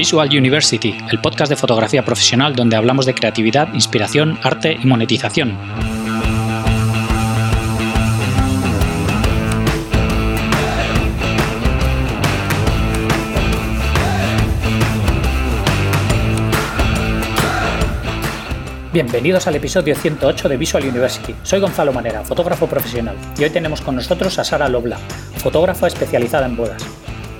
Visual University, el podcast de fotografía profesional donde hablamos de creatividad, inspiración, arte y monetización. Bienvenidos al episodio 108 de Visual University. Soy Gonzalo Manera, fotógrafo profesional, y hoy tenemos con nosotros a Sara Lobla, fotógrafa especializada en bodas.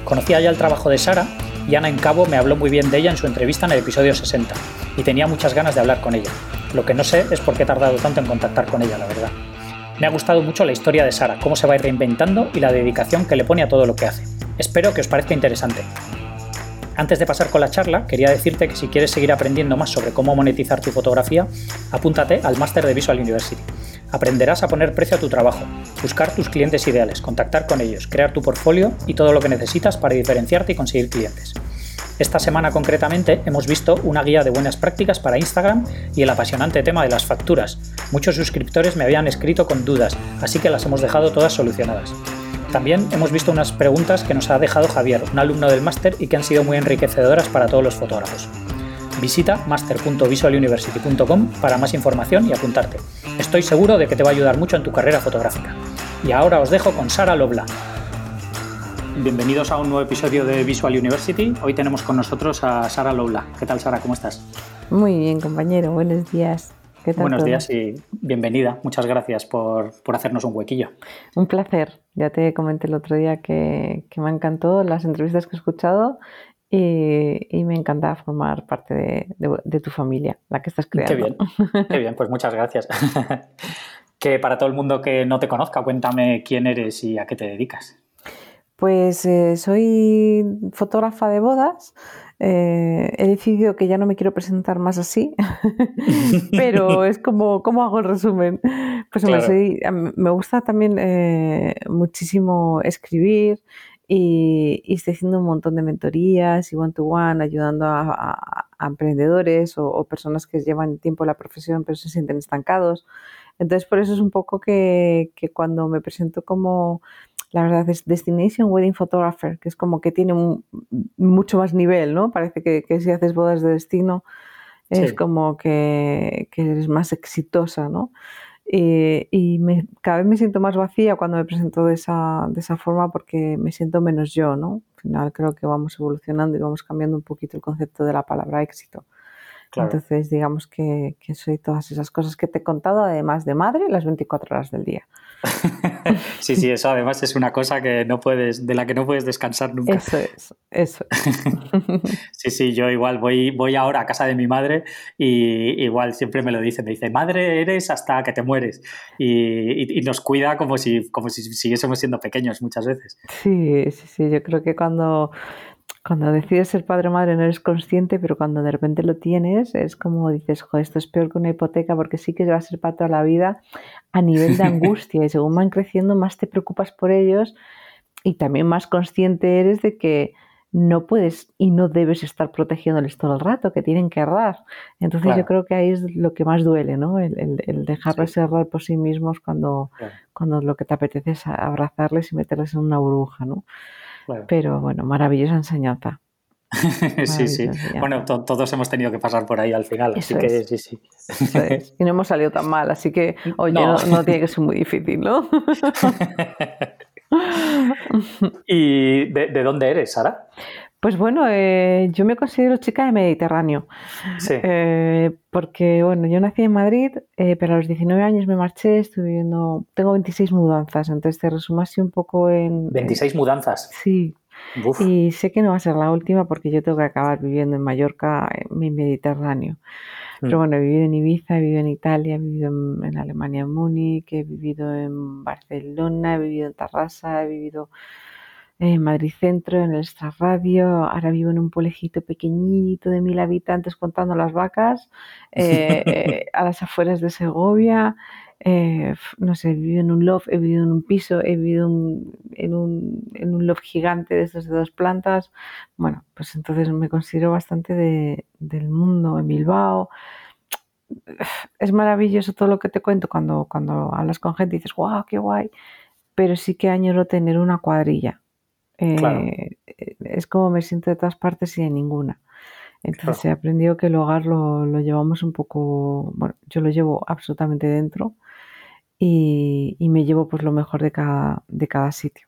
Conocía ya el trabajo de Sara y Ana Encabo me habló muy bien de ella en su entrevista en el episodio 60, y tenía muchas ganas de hablar con ella. Lo que no sé es por qué he tardado tanto en contactar con ella, la verdad. Me ha gustado mucho la historia de Sara, cómo se va reinventando y la dedicación que le pone a todo lo que hace. Espero que os parezca interesante. Antes de pasar con la charla, quería decirte que si quieres seguir aprendiendo más sobre cómo monetizar tu fotografía, apúntate al máster de Visual University. Aprenderás a poner precio a tu trabajo, buscar tus clientes ideales, contactar con ellos, crear tu portfolio y todo lo que necesitas para diferenciarte y conseguir clientes. Esta semana concretamente hemos visto una guía de buenas prácticas para Instagram y el apasionante tema de las facturas. Muchos suscriptores me habían escrito con dudas, así que las hemos dejado todas solucionadas. También hemos visto unas preguntas que nos ha dejado Javier, un alumno del máster, y que han sido muy enriquecedoras para todos los fotógrafos. Visita master.visualuniversity.com para más información y apuntarte. Estoy seguro de que te va a ayudar mucho en tu carrera fotográfica. Y ahora os dejo con Sara Lobla. Bienvenidos a un nuevo episodio de Visual University. Hoy tenemos con nosotros a Sara Lobla. ¿Qué tal, Sara? ¿Cómo estás? Muy bien, compañero. Buenos días. Buenos días y bienvenida. Muchas gracias por, hacernos un huequillo. Un placer. Ya te comenté el otro día que, me encantó las entrevistas que he escuchado y, me encanta formar parte de, tu familia, la que estás creando. Qué bien, qué bien, pues muchas gracias. que para todo el mundo que no te conozca, cuéntame quién eres y a qué te dedicas. Pues eh, soy fotógrafa de bodas. Eh, he decidido que ya no me quiero presentar más así, pero es como, ¿cómo hago el resumen? Pues me gusta también eh, muchísimo escribir y, estoy haciendo un montón de mentorías y one-to-one, ayudando a, emprendedores o, personas que llevan tiempo en la profesión pero se sienten estancados. Entonces, por eso es un poco que cuando me presento como la verdad es Destination Wedding Photographer, que es como que tiene mucho más nivel, ¿no? Parece que, si haces bodas de destino es como que, eres más exitosa, ¿no? y me, cada vez me siento más vacía cuando me presento de esa, de esa forma porque me siento menos yo, ¿no? Al final creo que vamos evolucionando y vamos cambiando un poquito el concepto de la palabra éxito. Entonces, digamos que, que, soy todas esas cosas que te he contado, además de madre, las 24 horas del día. sí, sí, eso además es una cosa que no puedes, de la que no puedes descansar nunca. Eso es, eso. sí, sí, yo igual voy, voy ahora a casa de mi madre y igual siempre me lo dice, me dice, madre eres hasta que te mueres. Y, nos cuida como si, como si siguiésemos siendo pequeños muchas veces. Sí, sí, sí, yo creo que cuando cuando decides ser padre o madre no eres consciente, pero cuando de repente lo tienes, es como dices, esto es peor que una hipoteca porque sí que va a ser para toda la vida a nivel de angustia. y según van creciendo, más te preocupas por ellos y también más consciente eres de que no puedes y no debes estar protegiéndoles todo el rato, que tienen que errar. Entonces yo creo que ahí es lo que más duele, ¿no? El, el, dejarles errar por sí mismos cuando, cuando lo que te apetece es abrazarles y meterles en una burbuja, ¿no? Pero bueno, maravillosa enseñanza. sí, sí. Bueno, todos hemos tenido que pasar por ahí al final, así que sí, sí. Y no hemos salido tan mal, así que, oye, no, tiene que ser muy difícil, ¿no? ¿Y de, dónde eres, Sara? Pues bueno, eh, yo me considero chica de Mediterráneo. Sí. Eh, porque, bueno, yo nací en Madrid, eh, pero a los 19 años me marché, estuve viviendo. Tengo 26 mudanzas, entonces te resumo así un poco en. ¿26 mudanzas? Sí. Y sé que no va a ser la última porque yo tengo que acabar viviendo en Mallorca, en mi Mediterráneo. Pero mm. bueno, he vivido en Ibiza, he vivido en Italia, he vivido en, Alemania, en Múnich, he vivido en Barcelona, he vivido en Tarrasa, he vivido en Madrid Centro, en el Radio, ahora vivo en un pueblejito pequeñito de mil habitantes contando las vacas, eh, eh, a las afueras de Segovia, eh, no sé, he vivido en un loft, he vivido en un piso, he vivido en, un, en un loft gigante de estos de dos plantas. Bueno, pues entonces me considero bastante de, del mundo en Bilbao. Es maravilloso todo lo que te cuento cuando, cuando hablas con gente y dices, wow, qué guay. Pero sí que añoro tener una cuadrilla. Eh, es como me siento de todas partes y de ninguna. Entonces he aprendido que el hogar lo, lo, llevamos un poco, bueno, yo lo llevo absolutamente dentro y, y, me llevo pues lo mejor de cada, de cada sitio.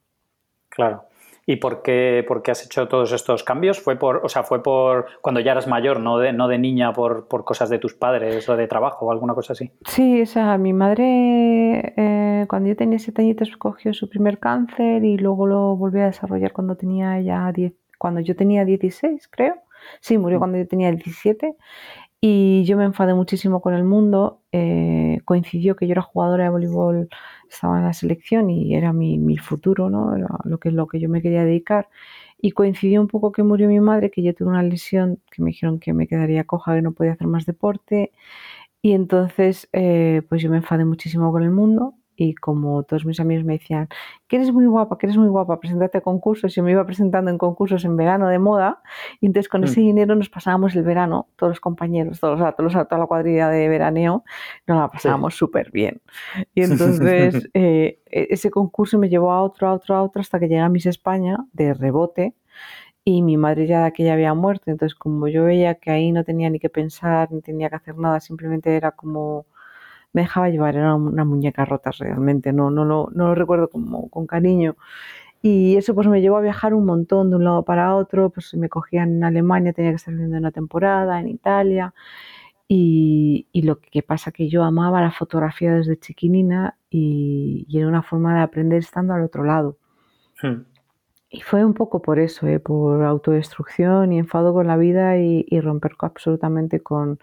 Claro. ¿Y por qué, por qué has hecho todos estos cambios? ¿Fue por, o sea, fue por cuando ya eras mayor, no de, no de niña por, por cosas de tus padres o de trabajo o alguna cosa así? Sí, o sea, mi madre eh, cuando yo tenía siete añitos cogió su primer cáncer y luego lo volvió a desarrollar cuando tenía ya 10, cuando yo tenía 16, creo. Sí, murió mm. cuando yo tenía 17 y yo me enfadé muchísimo con el mundo. Eh, coincidió que yo era jugadora de voleibol, estaba en la selección y era mi, mi futuro, ¿no? lo, que, lo que yo me quería dedicar. Y coincidió un poco que murió mi madre, que yo tuve una lesión que me dijeron que me quedaría coja, que no podía hacer más deporte. Y entonces, eh, pues yo me enfadé muchísimo con el mundo y como todos mis amigos me decían que eres muy guapa, que eres muy guapa, preséntate a concursos, yo me iba presentando en concursos en verano de moda y entonces con ese mm. dinero nos pasábamos el verano, todos los compañeros, todos, todos, toda la cuadrilla de veraneo, nos la pasábamos súper bien. Y entonces eh, e, ese concurso me llevó a otro, a otro, a otro hasta que llegué a Miss España de rebote y mi madre ya de aquella había muerto, entonces como yo veía que ahí no tenía ni que pensar, ni tenía que hacer nada, simplemente era como me dejaba llevar, era una muñeca rota realmente, no, no, no, no lo recuerdo como con cariño. Y eso pues me llevó a viajar un montón de un lado para otro, pues me cogían en Alemania, tenía que estar viviendo una temporada, en Italia. Y, y, lo que pasa que yo amaba la fotografía desde chiquinina y, y era una forma de aprender estando al otro lado. Hmm. Y fue un poco por eso, ¿eh? por autodestrucción y enfado con la vida y, y romper absolutamente con,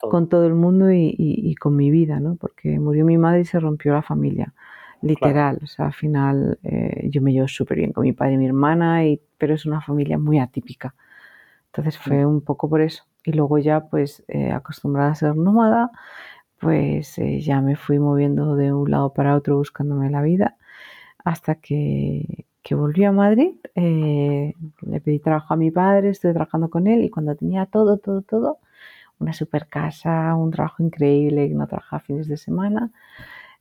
con todo el mundo y, con mi vida, ¿no? Porque murió mi madre y se rompió la familia, literal. O sea, al final eh, yo me llevo súper bien con mi padre y mi hermana, y, pero es una familia muy atípica. Entonces fue mm. un poco por eso. Y luego ya, pues, eh, acostumbrada a ser nómada, pues eh, ya me fui moviendo de un lado para otro buscándome la vida hasta que, que volví a Madrid. le pedí trabajo a mi padre, estuve trabajando con él y cuando tenía todo, todo, todo, una super casa, un trabajo increíble, que no trabajaba fines de semana,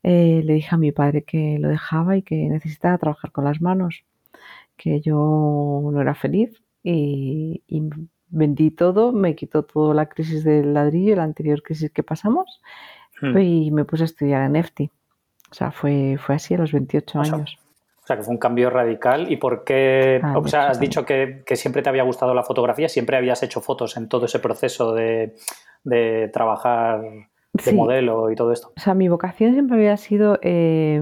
eh, le dije a mi padre que lo dejaba y que necesitaba trabajar con las manos, que yo no era feliz y, vendí todo, me quitó toda la crisis del ladrillo, la anterior crisis que pasamos, hmm. y me puse a estudiar en EFTI. O sea, fue, fue así a los 28 años. O sea, que fue un cambio radical. ¿Y por qué? Ah, o sea, has dicho que, siempre te había gustado la fotografía, siempre habías hecho fotos en todo ese proceso de, trabajar de modelo y todo esto. O sea, mi vocación siempre había sido eh,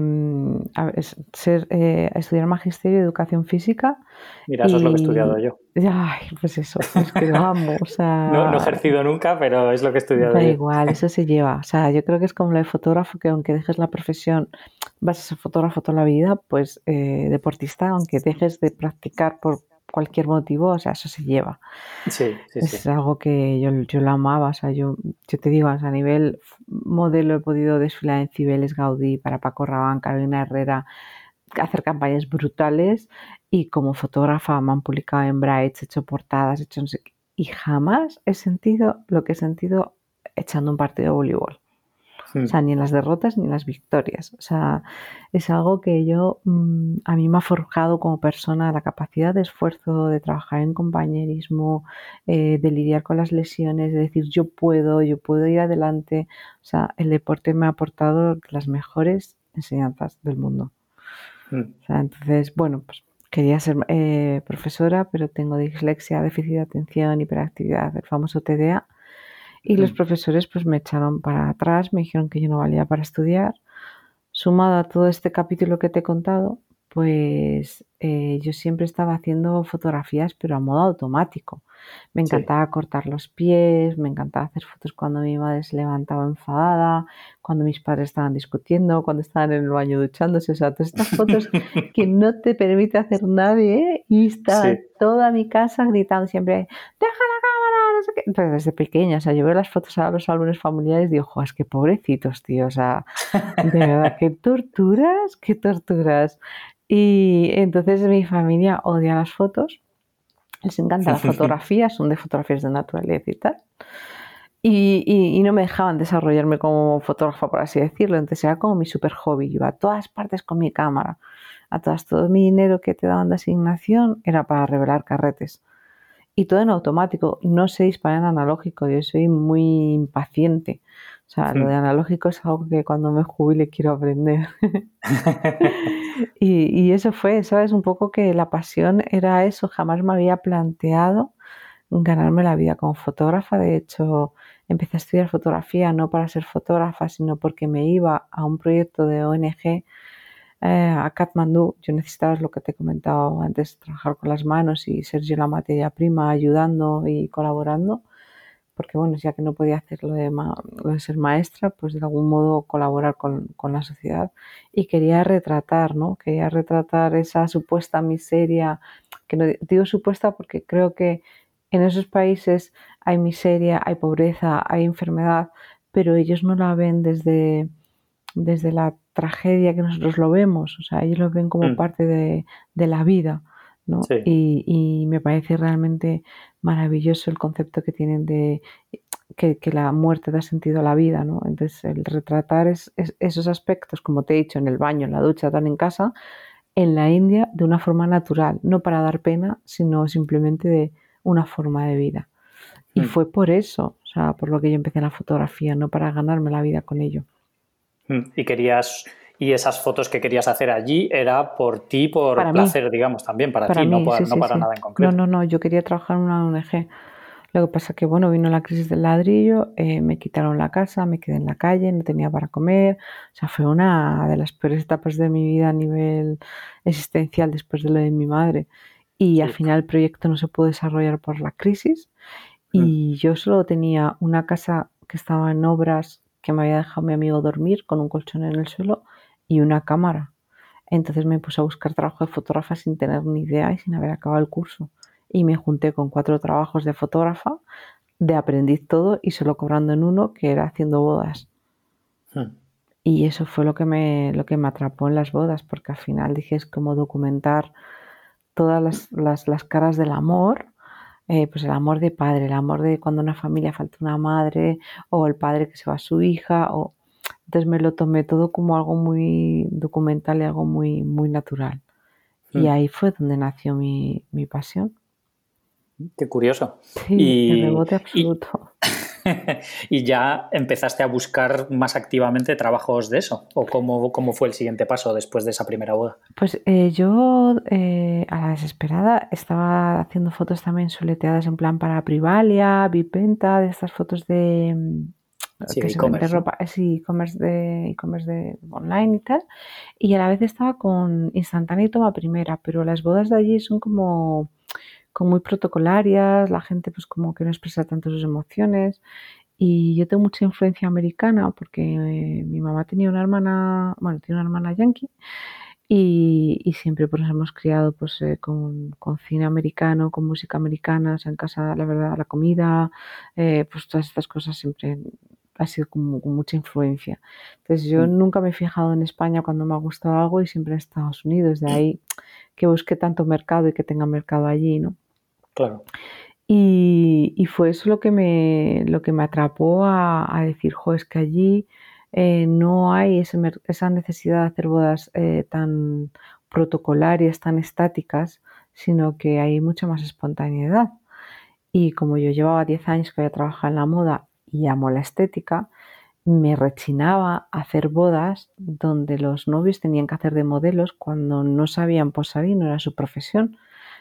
ser, eh, estudiar magisterio de educación física. Mira, eso es lo que he estudiado yo. Ay, pues eso, es que lo amo. O sea, no, he ejercido nunca, pero es lo que he estudiado da yo. igual, eso se lleva. O sea, yo creo que es como lo de fotógrafo, que aunque dejes la profesión, vas a ser fotógrafo toda la vida, pues eh, deportista, aunque dejes de practicar por cualquier motivo, o sea, eso se lleva. Sí, sí, es algo que yo, yo lo amaba, o sea, yo, yo te digo, a nivel modelo he podido desfilar en Cibeles Gaudí, para Paco Rabanne, Carolina Herrera, hacer campañas brutales y como fotógrafa me han publicado en Brights, he hecho portadas, he hecho no sé qué, y jamás he sentido lo que he sentido echando un partido de voleibol. O hmm. sea, ni en las derrotas ni en las victorias. O sea, es algo que yo, mm, a mí me ha forjado como persona la capacidad de esfuerzo, de trabajar en compañerismo, eh, de lidiar con las lesiones, de decir yo puedo, yo puedo ir adelante. O sea, el deporte me ha aportado las mejores enseñanzas del mundo. Hmm. O sea, entonces, bueno, pues quería ser eh, profesora, pero tengo dislexia, déficit de atención, hiperactividad, el famoso TDA. Y los mm. profesores pues me echaron para atrás, me dijeron que yo no valía para estudiar. Sumado a todo este capítulo que te he contado, pues eh, yo siempre estaba haciendo fotografías, pero a modo automático. Me encantaba cortar los pies, me encantaba hacer fotos cuando mi madre se levantaba enfadada, cuando mis padres estaban discutiendo, cuando estaban en el baño duchándose. O sea, todas estas fotos que no te permite hacer nadie ¿eh? y está toda mi casa gritando siempre, deja qué. Pero desde pequeña, o sea, yo veo las fotos a los álbumes familiares y digo, es que pobrecitos, tío, o sea, de verdad, qué torturas, qué torturas. Y entonces mi familia odia las fotos les encanta la fotografía, son de fotografías de naturaleza y tal. Y, no me dejaban desarrollarme como fotógrafa, por así decirlo. Entonces era como mi super hobby. Iba a todas partes con mi cámara. A todas, todo mi dinero que te daban de asignación era para revelar carretes. Y todo en automático. No sé disparar en analógico, yo soy muy impaciente. O sea, lo de analógico es algo que cuando me jubile quiero aprender. y, y, eso fue, ¿sabes? Un poco que la pasión era eso. Jamás me había planteado ganarme la vida como fotógrafa. De hecho, empecé a estudiar fotografía no para ser fotógrafa, sino porque me iba a un proyecto de ONG eh, a Kathmandú. Yo necesitaba lo que te he comentado antes, trabajar con las manos y ser yo la materia prima, ayudando y colaborando. Porque bueno, ya que no podía hacer lo de, ser maestra, pues de algún modo colaborar con, con, la sociedad. Y quería retratar, ¿no? Quería retratar esa supuesta miseria, que no digo supuesta porque creo que en esos países hay miseria, hay pobreza, hay enfermedad, pero ellos no la ven desde, desde la tragedia que nosotros lo vemos, o sea, ellos lo ven como mm. parte de, la vida, ¿no? Y, me parece realmente maravilloso el concepto que tienen de que, la muerte da sentido a la vida, ¿no? Entonces, el retratar esos aspectos, como te he dicho, en el baño, en la ducha, tan en casa, en la India de una forma natural, no para dar pena, sino simplemente de una forma de vida. Y mm. fue por eso, o sea, por lo que yo empecé la fotografía, no para ganarme la vida con ello. Mm, y querías y esas fotos que querías hacer allí era por ti, por placer, digamos, también para, ti, no, para, nada en concreto. No, no, no, yo quería trabajar en una ONG. Lo que pasa que, bueno, vino la crisis del ladrillo, eh, me quitaron la casa, me quedé en la calle, no tenía para comer. O sea, fue una de las peores etapas de mi vida a nivel existencial después de lo de mi madre. Y al final el proyecto no se pudo desarrollar por la crisis. Y mm. yo solo tenía una casa que estaba en obras que me había dejado mi amigo dormir con un colchón en el suelo y una cámara. Entonces me puse a buscar trabajo de fotógrafa sin tener ni idea y sin haber acabado el curso. Y me junté con cuatro trabajos de fotógrafa, de aprendiz todo y solo cobrando en uno, que era haciendo bodas. Hmm. Y eso fue lo que, me, lo que me atrapó en las bodas, porque al final dije es como documentar todas las, las, las caras del amor eh, pues el amor de padre, el amor de cuando una familia falta una madre o el padre que se va a su hija. O... Entonces me lo tomé todo como algo muy documental y algo muy, muy natural. Y hmm. ahí fue donde nació mi, mi pasión. Qué curioso. Sí, el rebote absoluto. y ya empezaste a buscar más activamente trabajos de eso? ¿O cómo, cómo fue el siguiente paso después de esa primera boda? Pues eh, yo eh, a la desesperada estaba haciendo fotos también soleteadas en plan para Privalia, Vipenta, de estas fotos de... Mm, sí, e-commerce. ropa, sí, e-commerce de, e-commerce de online y tal. Y a la vez estaba con instantánea y toma primera, pero las bodas de allí son como como muy protocolarias, la gente pues como que no expresa tanto sus emociones y yo tengo mucha influencia americana porque eh, mi mamá tenía una hermana, bueno, tiene una hermana yankee y, siempre pues nos hemos criado pues eh, con, cine americano, con música americana, o sea, en casa la verdad la comida, eh, pues todas estas cosas siempre ha sido como con mucha influencia. Entonces yo mm. nunca me he fijado en España cuando me ha gustado algo y siempre en Estados Unidos, de ahí que busque tanto mercado y que tenga mercado allí, ¿no? Claro. Y, fue eso lo que me, lo que me atrapó a, decir, jo, es que allí eh, no hay esa necesidad de hacer bodas eh, tan protocolarias, tan estáticas, sino que hay mucha más espontaneidad. Y como yo llevaba 10 años que había trabajado en la moda y amo la estética, me rechinaba hacer bodas donde los novios tenían que hacer de modelos cuando no sabían posar y no era su profesión.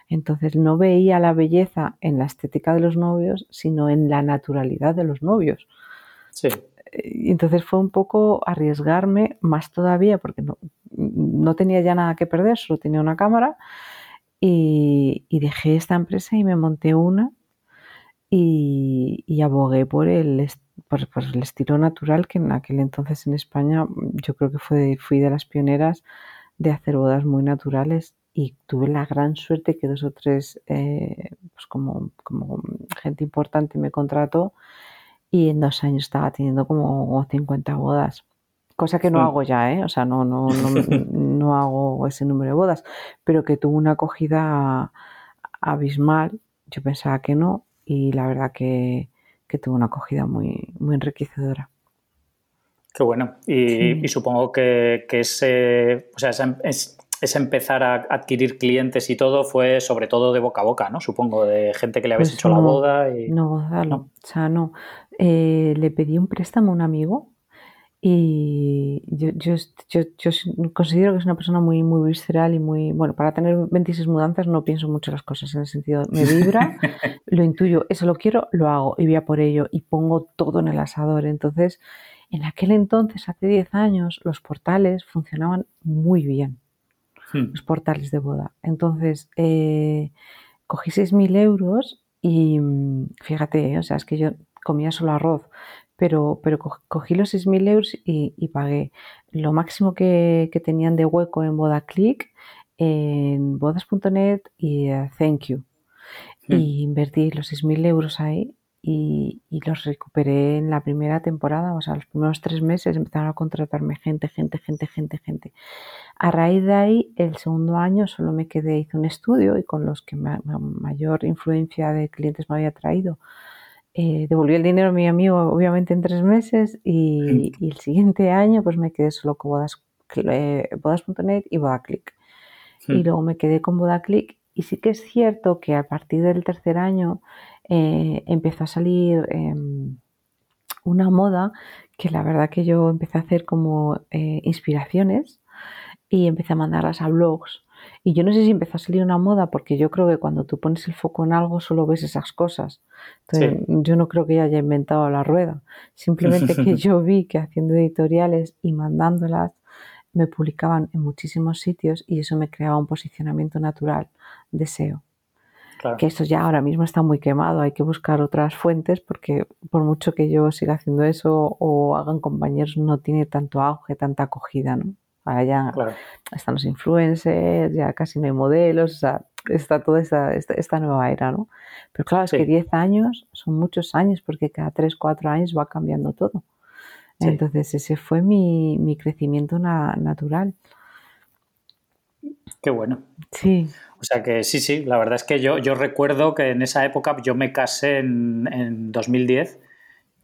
Entonces no veía la belleza en la estética de los novios, sino en la naturalidad de los novios. Sí. Y entonces fue un poco arriesgarme más todavía, porque no, no tenía ya nada que perder, solo tenía una cámara. Y, dejé esta empresa y me monté una y, abogué por el, por, por el estilo natural que en aquel entonces en España yo creo que fue, fui de las pioneras de hacer bodas muy naturales y tuve la gran suerte que dos o tres, eh, pues como, como gente importante me contrató y en dos años estaba teniendo como 50 bodas. Cosa que no hago ya, ¿eh? O sea, no, no, no, hago ese número de bodas, pero que tuvo una acogida abismal. Yo pensaba que no y la verdad que, que tuvo una acogida muy, muy enriquecedora. Qué bueno. Y, supongo que, que ese, o sea, esa, es, ese empezar a adquirir clientes y todo fue sobre todo de boca a boca, ¿no? Supongo, de gente que le habéis Pues hecho la no, boda y... no, Gonzalo, o sea, no. Eh, le pedí un préstamo a un amigo y yo, yo, yo, yo considero que es una persona muy, muy visceral y muy, bueno, para tener 26 mudanzas no pienso mucho las cosas en el sentido, me vibra, lo intuyo, eso lo quiero, lo hago y voy a por ello y pongo todo en el asador. Entonces, en aquel entonces, hace 10 años, los portales funcionaban muy bien, Hmm, los portales de boda. Entonces, eh, cogí 6.000 euros y mm, fíjate, eh, o sea, es que yo comía solo arroz, pero, pero co- cogí los 6.000 euros y, y pagué lo máximo que, que tenían de hueco en BodaClick, en bodas.net y Thank You. hmm. Y invertí los 6.000 euros ahí y, y los recuperé en la primera temporada, o sea, los primeros tres meses empezaron a contratarme gente, gente, gente, gente, gente. A raíz de ahí, el segundo año solo me quedé, hice un estudio y con los que ma- ma- mayor influencia de clientes me había traído, eh, devolví el dinero a mi amigo, obviamente en tres meses, y, y el siguiente año pues me quedé solo con bodas, eh, bodas.net y BodaClick. Y Hmm, luego me quedé con BodaClick y sí que es cierto que a partir del tercer año eh, empezó a salir em, una moda que la verdad que yo empecé a hacer como eh, inspiraciones y empecé a mandarlas a blogs. Y yo no sé si empezó a salir una moda porque yo creo que cuando tú pones el foco en algo solo ves esas cosas. Entonces, Sí. yo no creo que haya inventado la rueda. Simplemente que yo vi que haciendo editoriales y mandándolas me publicaban en muchísimos sitios y eso me creaba un posicionamiento natural de SEO. Claro. Que eso ya ahora mismo está muy quemado, hay que buscar otras fuentes porque por mucho que yo siga haciendo eso o hagan compañeros no tiene tanto auge, tanta acogida, ¿no? Ahora ya Claro. están los influencers, ya casi no hay modelos, o sea, está toda esta, esta, esta nueva era, ¿no? Pero claro, es que Sí. 10 años son muchos años porque cada 3, 4 años va cambiando todo. Sí. Entonces ese fue mi, mi crecimiento na- natural. Qué bueno. Sí, O sea que sí, sí, la verdad es que yo, yo recuerdo que en esa época yo me casé en, en 2010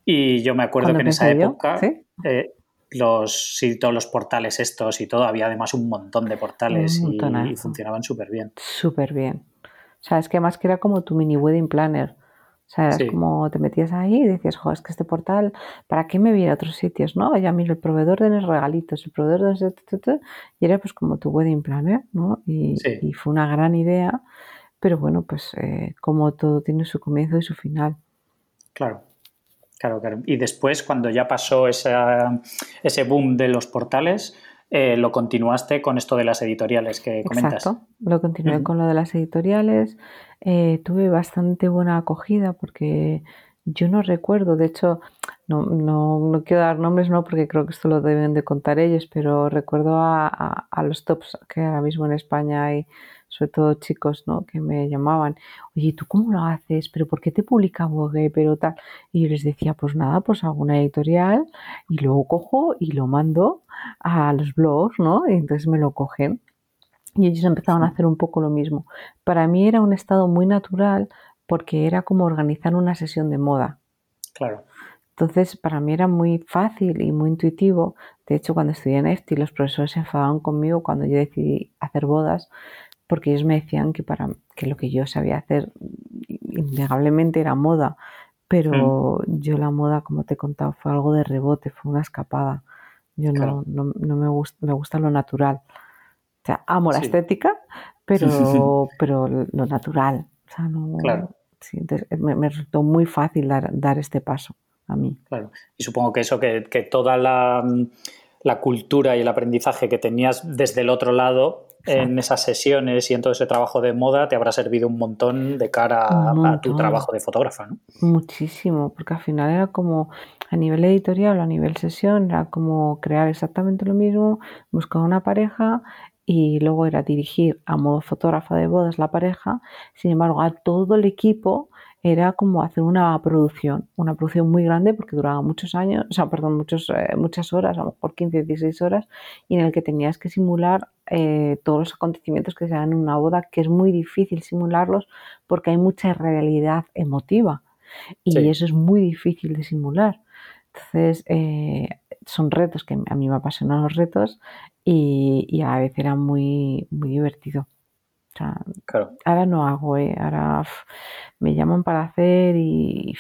y yo me acuerdo que en esa yo, época ¿sí? eh, los, sí, todos los portales estos y todo, había además un montón de portales y, y funcionaban súper bien. Súper bien. O sea, es que más que era como tu mini wedding planner. O sea, Sí. como te metías ahí y decías, jo, es que este portal, ¿para qué me viene a otros sitios? No, ya miro, el proveedor de los regalitos, el proveedor de tu, y era pues como tu wedding planner, ¿no? Y, Sí. y fue una gran idea, pero bueno, pues eh, como todo tiene su comienzo y su final. Claro, claro, claro. Y después, cuando ya pasó esa- ese boom de los portales, eh, lo continuaste con esto de las editoriales que comentas. Exacto, lo continué con lo de las editoriales. eh, tuve bastante buena acogida porque yo no recuerdo, de hecho, no, no, no quiero dar nombres, no, porque creo que esto lo deben de contar ellos, pero recuerdo a, a- a los tops que ahora mismo en España hay, sobre todo chicos, ¿no? que me llamaban, oye, ¿tú cómo lo haces? ¿Pero por qué te publica Vogue? Pero tal. Y yo les decía, pues nada, pues hago una editorial y luego cojo y lo mando a los blogs, ¿no? Y entonces me lo cogen. Y ellos empezaron a hacer un poco lo mismo. Para mí era un estado muy natural porque era como organizar una sesión de moda. Claro, Entonces, para mí era muy fácil y muy intuitivo. De hecho, cuando estudié en EFTI, los profesores se enfadaban conmigo cuando yo decidí hacer bodas, porque ellos me decían que, para, que lo que yo sabía hacer innegablemente era moda. Pero yo la moda, como te he contado, fue algo de rebote, fue una escapada. Yo Claro. no, no, no me, gusta, me gusta lo natural. O sea, amo la Sí. estética, pero, pero lo natural. O sea, no. Claro. sí, entonces, me, me resultó muy fácil dar, dar este paso a mí. claro. Y supongo que eso, que, que toda la, la cultura y el aprendizaje que tenías desde el otro lado en esas sesiones y en todo ese trabajo de moda te habrá servido un montón de cara a, tu trabajo de fotógrafa, ¿no? Muchísimo, porque al final era como a nivel editorial o a nivel sesión, era como crear exactamente lo mismo, buscar una pareja y luego era dirigir a modo fotógrafa de bodas la pareja. Sin embargo, a todo el equipo era como hacer una producción, una producción muy grande porque duraba muchos años, o sea, perdón, muchos, eh, muchas horas, a lo mejor 15, 16 horas, y en el que tenías que simular eh, todos los acontecimientos que se dan en una boda, que es muy difícil simularlos porque hay mucha realidad emotiva y Sí. eso es muy difícil de simular. Entonces, eh, son retos que a mí me apasionan los retos y, a veces era muy, muy divertido. Ahora no hago, ¿eh? ahora me llaman para hacer y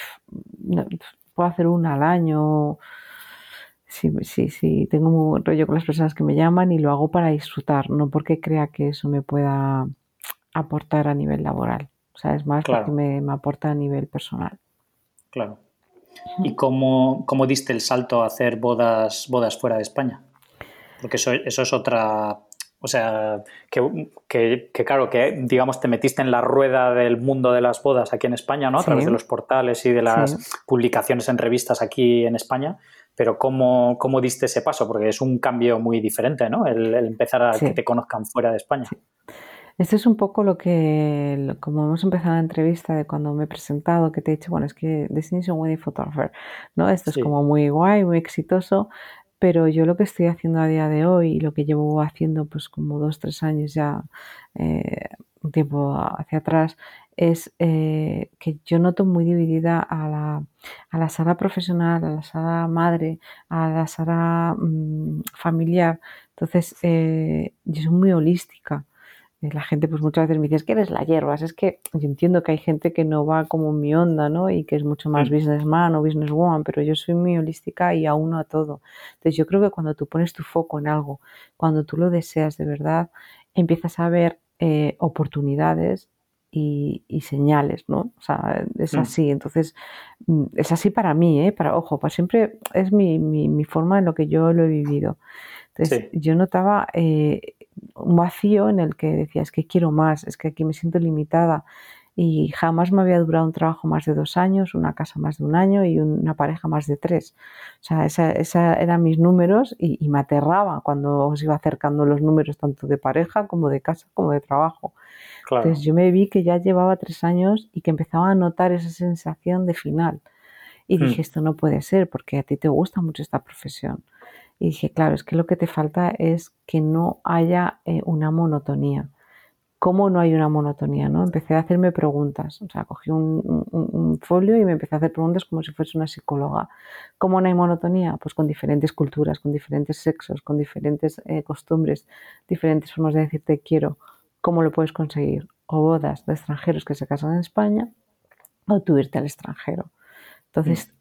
puedo hacer una al año. Sí, sí, sí, tengo un rollo con las personas que me llaman y lo hago para disfrutar, no porque crea que eso me pueda aportar a nivel laboral. O sea, es más porque me, aporta a nivel personal. Claro. ¿Y cómo, cómo, diste el salto a hacer bodas, bodas fuera de España? Porque eso, eso es otra, o sea, que, claro, que digamos te metiste en la rueda del mundo de las bodas aquí en España, ¿no? A través de los portales y de las publicaciones en revistas aquí en España. Pero ¿cómo, ¿cómo, diste ese paso? Porque es un cambio muy diferente, ¿no? El, empezar a que te conozcan fuera de España. Este es un poco lo que, como hemos empezado la entrevista de cuando me he presentado, que te he dicho, bueno, es que Destination Wedding Photographer, ¿no? Esto es como muy guay, muy exitoso, pero yo lo que estoy haciendo a día de hoy y lo que llevo haciendo pues como dos, tres años ya, eh, un tiempo hacia atrás, es eh, que yo noto muy dividida a la, a la sala profesional, a la sala madre, a la sala mm, familiar. Entonces, eh, yo soy muy holística la gente pues muchas veces me dice, es que eres la hierbas, es que yo entiendo que hay gente que no va como mi onda, ¿no? Y que es mucho más businessman o businesswoman, pero yo soy muy holística y aún a todo. Entonces yo creo que cuando tú pones tu foco en algo, cuando tú lo deseas de verdad, empiezas a ver eh, oportunidades y, señales, ¿no? O sea, es mm. así. Entonces, mm, es así para mí, ¿eh? Para, ojo, para siempre es mi, mi, forma en lo que yo lo he vivido. Entonces, yo notaba eh, un vacío en el que decía, es que quiero más, es que aquí me siento limitada. Y jamás me había durado un trabajo más de dos años, una casa más de un año y una pareja más de tres. O sea, esos eran mis números y, me aterraba cuando os iba acercando los números tanto de pareja como de casa como de trabajo. Entonces yo me vi que ya llevaba tres años y que empezaba a notar esa sensación de final. Y hmm. dije, esto no puede ser porque a ti te gusta mucho esta profesión. Y dije, claro, es que lo que te falta es que no haya eh, una monotonía. ¿Cómo no hay una monotonía? ¿no? Empecé a hacerme preguntas. O sea, cogí un, folio y me empecé a hacer preguntas como si fuese una psicóloga. ¿Cómo no hay monotonía? Pues con diferentes culturas, con diferentes sexos, con diferentes eh, costumbres, diferentes formas de decirte quiero. ¿Cómo lo puedes conseguir? O bodas de extranjeros que se casan en España o tú irte al extranjero. Entonces,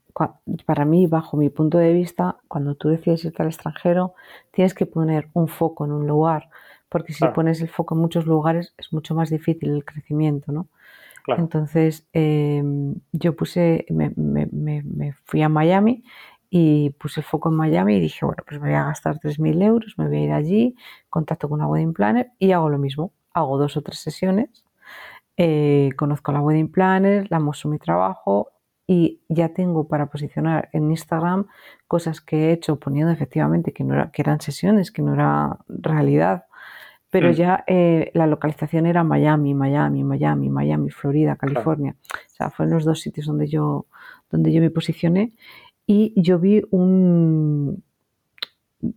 para mí, bajo mi punto de vista, cuando tú decides irte al extranjero, tienes que poner un foco en un lugar, porque si pones el foco en muchos lugares es mucho más difícil el crecimiento, ¿no? Entonces, em, yo puse, me, me, fui a Miami y puse el foco en Miami y dije, bueno, pues me voy a gastar 3.000 euros, me voy a ir allí, contacto con una wedding planner y hago lo mismo. Hago dos o tres sesiones, eh, conozco a la wedding planner, la muestro mi trabajo y ya tengo para posicionar en Instagram cosas que he hecho poniendo efectivamente que, no era, que eran sesiones, que no era realidad, pero mm. ya eh, la localización era Miami, Miami, Miami, Miami, Florida, California. O sea, fueron los dos sitios donde yo, donde yo me posicioné y yo vi un...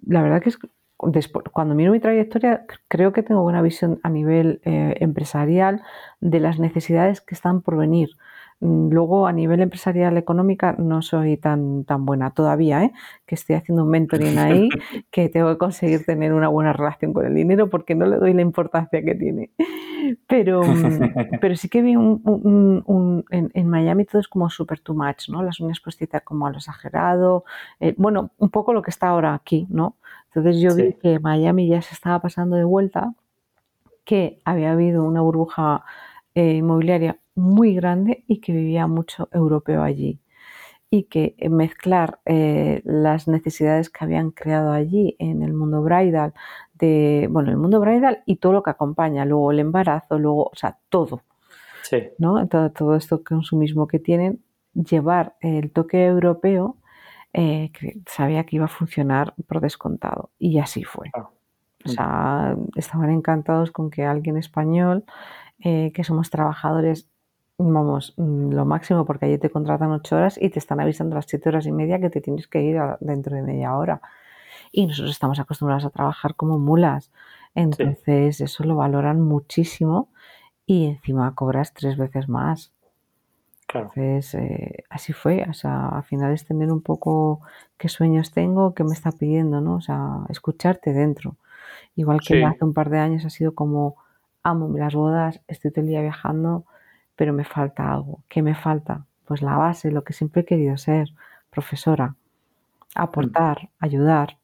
La verdad que es Después, cuando miro mi trayectoria, creo que tengo buena visión a nivel eh, empresarial de las necesidades que están por venir. Mm, luego, a nivel empresarial económica, no soy tan, tan buena todavía, ¿eh? que estoy haciendo un mentoring ahí, que tengo que conseguir tener una buena relación con el dinero porque no le doy la importancia que tiene. Pero, mm, pero sí que vi un, en, Miami todo es como super too much, ¿no? Las uñas postizas como a lo exagerado. Eh, bueno, un poco lo que está ahora aquí, ¿no? Entonces yo vi que Miami ya se estaba pasando de vuelta, que había habido una burbuja eh, inmobiliaria muy grande y que vivía mucho europeo allí y que mezclar eh, las necesidades que habían creado allí en el mundo bridal, de, bueno, el mundo bridal y todo lo que acompaña, luego el embarazo, luego, o sea, todo, sí. ¿no? Todo, todo esto consumismo que tienen, llevar el toque europeo, eh, que sabía que iba a funcionar por descontado y así fue. Ah, o sea, estaban encantados con que alguien español, eh, que somos trabajadores vamos, mm, lo máximo, porque allí te contratan ocho horas y te están avisando a las siete horas y media que te tienes que ir dentro de media hora. Y nosotros estamos acostumbrados a trabajar como mulas. Entonces, eso lo valoran muchísimo y encima cobras tres veces más. Entonces, eh, así fue. O sea, al final es tener un poco qué sueños tengo, qué me está pidiendo, ¿no? O sea, escucharte dentro. Igual que hace un par de años ha sido como, amo las bodas, estoy todo el día viajando, pero me falta algo. ¿Qué me falta? Pues la base, lo que siempre he querido ser, profesora, aportar, ayudar,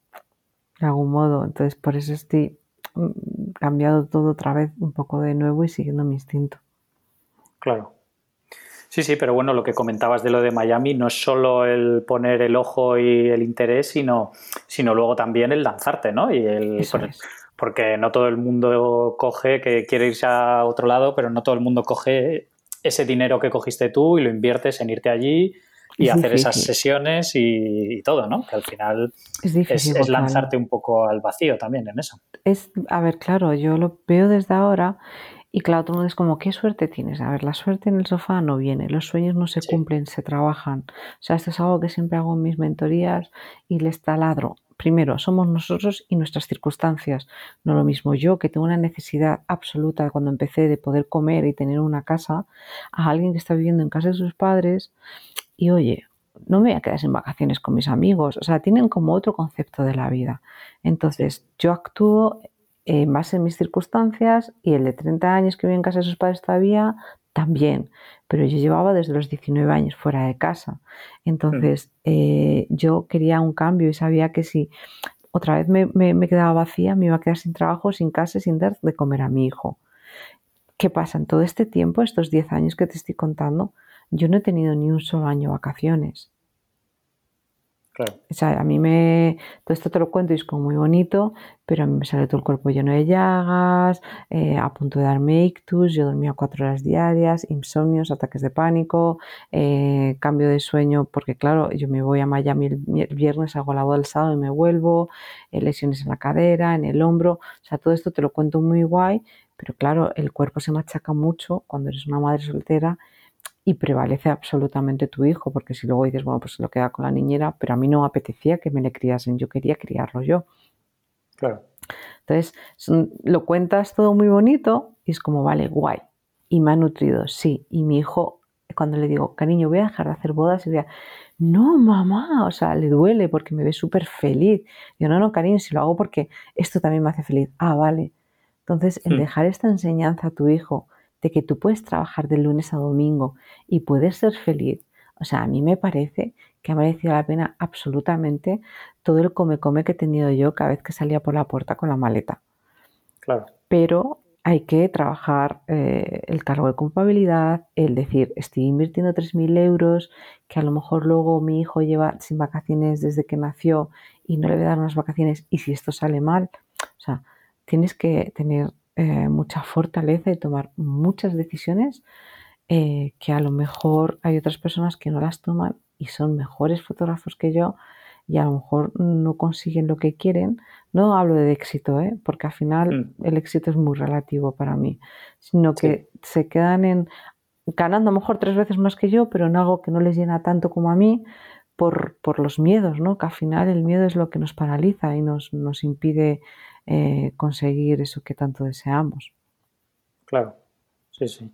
de algún modo. Entonces, por eso estoy mm, cambiado todo otra vez un poco de nuevo y siguiendo mi instinto. Claro. Sí, sí, pero bueno, lo que comentabas de lo de Miami no es solo el poner el ojo y el interés, sino, sino luego también el lanzarte, ¿no? Y el, Porque no todo el mundo coge que quiere irse a otro lado, pero no todo el mundo coge ese dinero que cogiste tú y lo inviertes en irte allí y hacer esas sesiones y, todo, ¿no? Que al final es, lanzarte un poco al vacío también en eso. Es, a ver, claro, yo lo veo desde ahora y claro, todo el mundo es como, ¿qué suerte tienes? A ver, la suerte en el sofá no viene, los sueños no se cumplen, se trabajan. O sea, esto es algo que siempre hago en mis mentorías y les taladro. Primero, somos nosotros y nuestras circunstancias. No lo mismo yo, que tengo una necesidad absoluta cuando empecé de poder comer y tener una casa, a alguien que está viviendo en casa de sus padres y oye, no me voy a quedar sin vacaciones con mis amigos. O sea, tienen como otro concepto de la vida. Entonces, yo actúo más en mis circunstancias y el de 30 años que vive en casa de sus padres todavía también, pero yo llevaba desde los 19 años fuera de casa. Entonces eh, yo quería un cambio y sabía que si otra vez me, me, quedaba vacía, me iba a quedar sin trabajo, sin casa, sin dar de comer a mi hijo. ¿Qué pasa? En todo este tiempo, estos 10 años que te estoy contando, yo no he tenido ni un solo año vacaciones. O sea, a mí me. Todo esto te lo cuento y es como muy bonito, pero a mí me sale todo el cuerpo lleno de llagas, eh, a punto de darme ictus, yo dormía cuatro horas diarias, insomnios, ataques de pánico, eh, cambio de sueño, porque claro, yo me voy a Miami el, viernes, hago la boda el sábado y me vuelvo, eh, lesiones en la cadera, en el hombro, o sea, todo esto te lo cuento muy guay, pero claro, el cuerpo se machaca mucho cuando eres una madre soltera y prevalece absolutamente tu hijo, porque si luego dices, bueno, pues se lo queda con la niñera, pero a mí no me apetecía que me le criasen, yo quería criarlo yo. Claro. Entonces, lo cuentas todo muy bonito y es como, vale, guay. Y me ha nutrido, sí. Y mi hijo, cuando le digo, cariño, voy a dejar de hacer bodas, y dice, no, mamá, o sea, le duele porque me ve súper feliz. Yo, no, no, cariño, si lo hago porque esto también me hace feliz. Ah, vale. Entonces, el hmm. dejar esta enseñanza a tu hijo, de que tú puedes trabajar de lunes a domingo y puedes ser feliz. O sea, a mí me parece que ha merecido la pena absolutamente todo el come-come que he tenido yo cada vez que salía por la puerta con la maleta. Claro. Pero hay que trabajar eh, el cargo de culpabilidad, el decir, estoy invirtiendo 3.000 euros, que a lo mejor luego mi hijo lleva sin vacaciones desde que nació y no le voy a dar unas vacaciones, y si esto sale mal, o sea, tienes que tener eh, mucha fortaleza y tomar muchas decisiones eh, que a lo mejor hay otras personas que no las toman y son mejores fotógrafos que yo y a lo mejor no consiguen lo que quieren. No hablo de éxito, ¿eh? porque al final mm. el éxito es muy relativo para mí, sino que se quedan en ganando a lo mejor tres veces más que yo, pero en algo que no les llena tanto como a mí, por, por, los miedos, ¿no? Que al final el miedo es lo que nos paraliza y nos, nos impide eh, conseguir eso que tanto deseamos. Claro, sí, sí.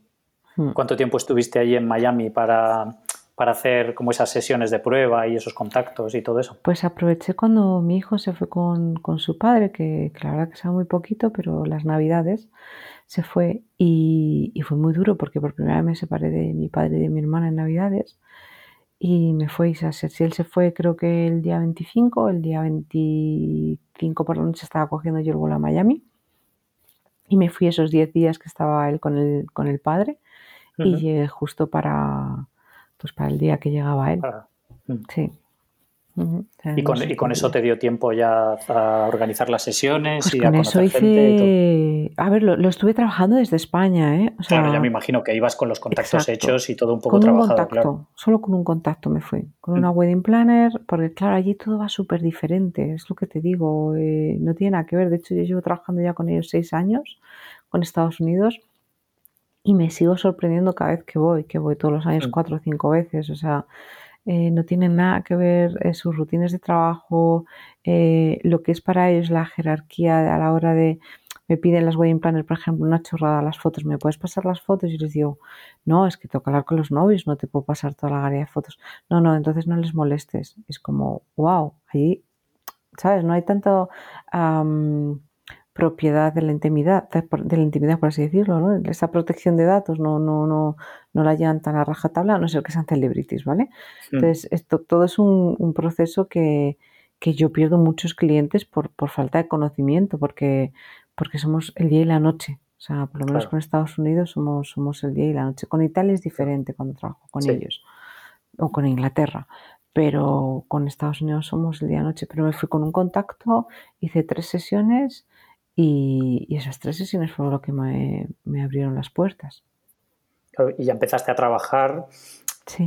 Hmm. ¿Cuánto tiempo estuviste allí en Miami para, para hacer como esas sesiones de prueba y esos contactos y todo eso? Pues aproveché cuando mi hijo se fue con, su padre, que, que, la verdad que sabe muy poquito, pero las navidades se fue y, y, fue muy duro porque por primera vez me separé de mi padre y de mi hermana en navidades y me fue, sea, si él se fue creo que el día 25, el día 25 por la noche estaba cogiendo yo el vuelo a Miami y me fui esos 10 días que estaba él con el, con el padre y llegué justo para, pues para el día que llegaba él. Mm. Sí. ¿Y, con, eso te dio tiempo ya a organizar las sesiones pues y con a eso hice... A ver, lo, estuve trabajando desde España, ¿eh? claro, ya me imagino que ibas con los contactos hechos y todo un poco con trabajado, un contacto, Solo con un contacto me fui, con una mm. wedding planner, porque claro, allí todo va súper diferente, es lo que te digo, eh, no tiene nada que ver. De hecho, yo llevo trabajando ya con ellos seis años, con Estados Unidos, y me sigo sorprendiendo cada vez que voy, que voy todos los años mm. cuatro o cinco veces, o sea eh, no tienen nada que ver eh, sus rutinas de trabajo, eh, lo que es para ellos la jerarquía a la hora de, me piden las wedding planners, por ejemplo, una chorrada las fotos, ¿me puedes pasar las fotos? Y les digo, no, es que tengo que hablar con los novios, no te puedo pasar toda la galería de fotos. No, no, entonces no les molestes. Es como, wow, ahí, ¿sabes? No hay tanto propiedad de la intimidad, de la intimidad, por así decirlo, ¿no? Esa protección de datos no, no, no, no la llevan tan a rajatabla, a no ser que sean celebrities, ¿vale? Entonces, esto todo es un, proceso que, que, yo pierdo muchos clientes por, por falta de conocimiento, porque, porque somos el día y la noche. O sea, por lo menos con Estados Unidos somos, somos el día y la noche. Con Italia es diferente cuando trabajo con ellos, o con Inglaterra pero con Estados Unidos somos el día y la noche. Pero me fui con un contacto, hice tres sesiones y, esas tres sesiones fueron lo que me, me abrieron las puertas. Y ya empezaste a trabajar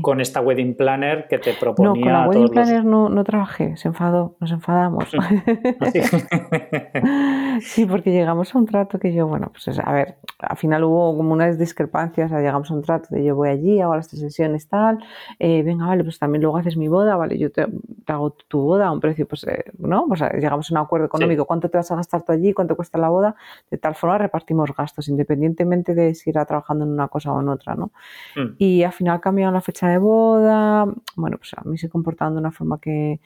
con esta wedding planner que te proponía. No, con la wedding planner no, no, trabajé, se enfadó, nos enfadamos. ¿Ah, sí, porque llegamos a un trato que yo, bueno, pues a ver, al final hubo como unas discrepancias, llegamos a un trato de yo voy allí, hago las tres sesiones, tal, eh, venga, vale, pues también luego haces mi boda, vale, yo te, hago tu boda a un precio, pues, eh, ¿no? Pues llegamos a un acuerdo económico, cuánto te vas a gastar tú allí, cuánto cuesta la boda, de tal forma repartimos gastos, independientemente de si irá trabajando en una cosa o en otra, ¿no? Mm. Y al final cambiaron la fecha de boda, bueno, pues a mí se comportaban de una forma que,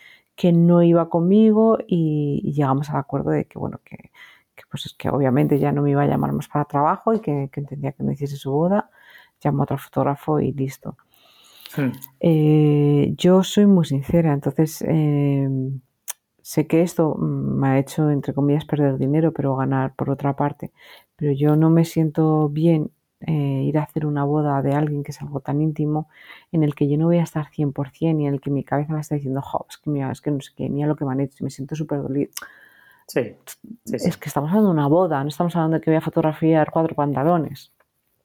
no iba conmigo y, llegamos al acuerdo de que, bueno, que, pues es que obviamente ya no me iba a llamar más para trabajo y que, entendía que no hiciese su boda, llamó a otro fotógrafo y listo. Hmm. Eh, yo soy muy sincera, entonces eh, sé que esto me ha hecho, entre comillas, perder dinero, pero ganar por otra parte. Pero yo no me siento bien eh, ir a hacer una boda de alguien que es algo tan íntimo en el que yo no voy a estar 100% y en el que mi cabeza me está diciendo, jo, es que mira, es que no sé qué, mira lo que me han hecho, me siento súper dolido. Sí, Es que estamos hablando de una boda, no estamos hablando de que voy a fotografiar cuatro pantalones.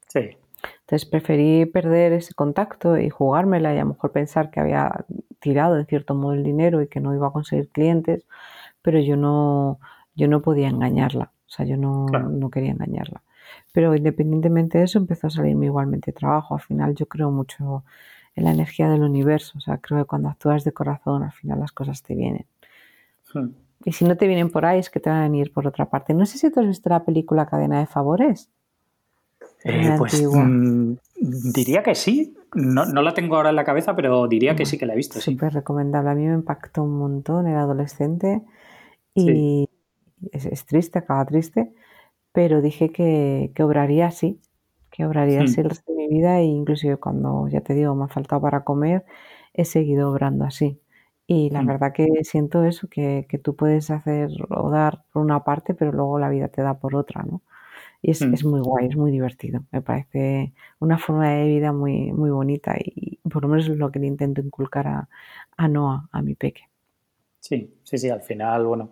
Sí. Entonces preferí perder ese contacto y jugármela y a lo mejor pensar que había tirado en cierto modo el dinero y que no iba a conseguir clientes, pero yo no, yo no podía engañarla, o sea, yo no, no quería engañarla. Pero independientemente de eso, empezó a salirme igualmente trabajo. Al final yo creo mucho en la energía del universo. O sea, creo que cuando actúas de corazón, al final las cosas te vienen. Y si no te vienen por ahí, es que te van a venir por otra parte. No sé si tú has visto la película Cadena de Favores. Eh, pues mm, diría que sí. No, la tengo ahora en la cabeza, pero diría que sí que la he visto. Súper recomendable. A mí me impactó un montón. Era adolescente y es, triste, acaba triste pero dije que, obraría así, que obraría así el resto de mi vida e inclusive cuando, ya te digo, me ha faltado para comer, he seguido obrando así. Y la mm. verdad que siento eso, que, tú puedes hacer o dar por una parte, pero luego la vida te da por otra, ¿no? Y es, mm. muy guay, es muy divertido. Me parece una forma de vida muy, muy bonita y por lo menos es lo que le intento inculcar a, a Noah, a mi peque. Sí, sí, sí, al final, bueno,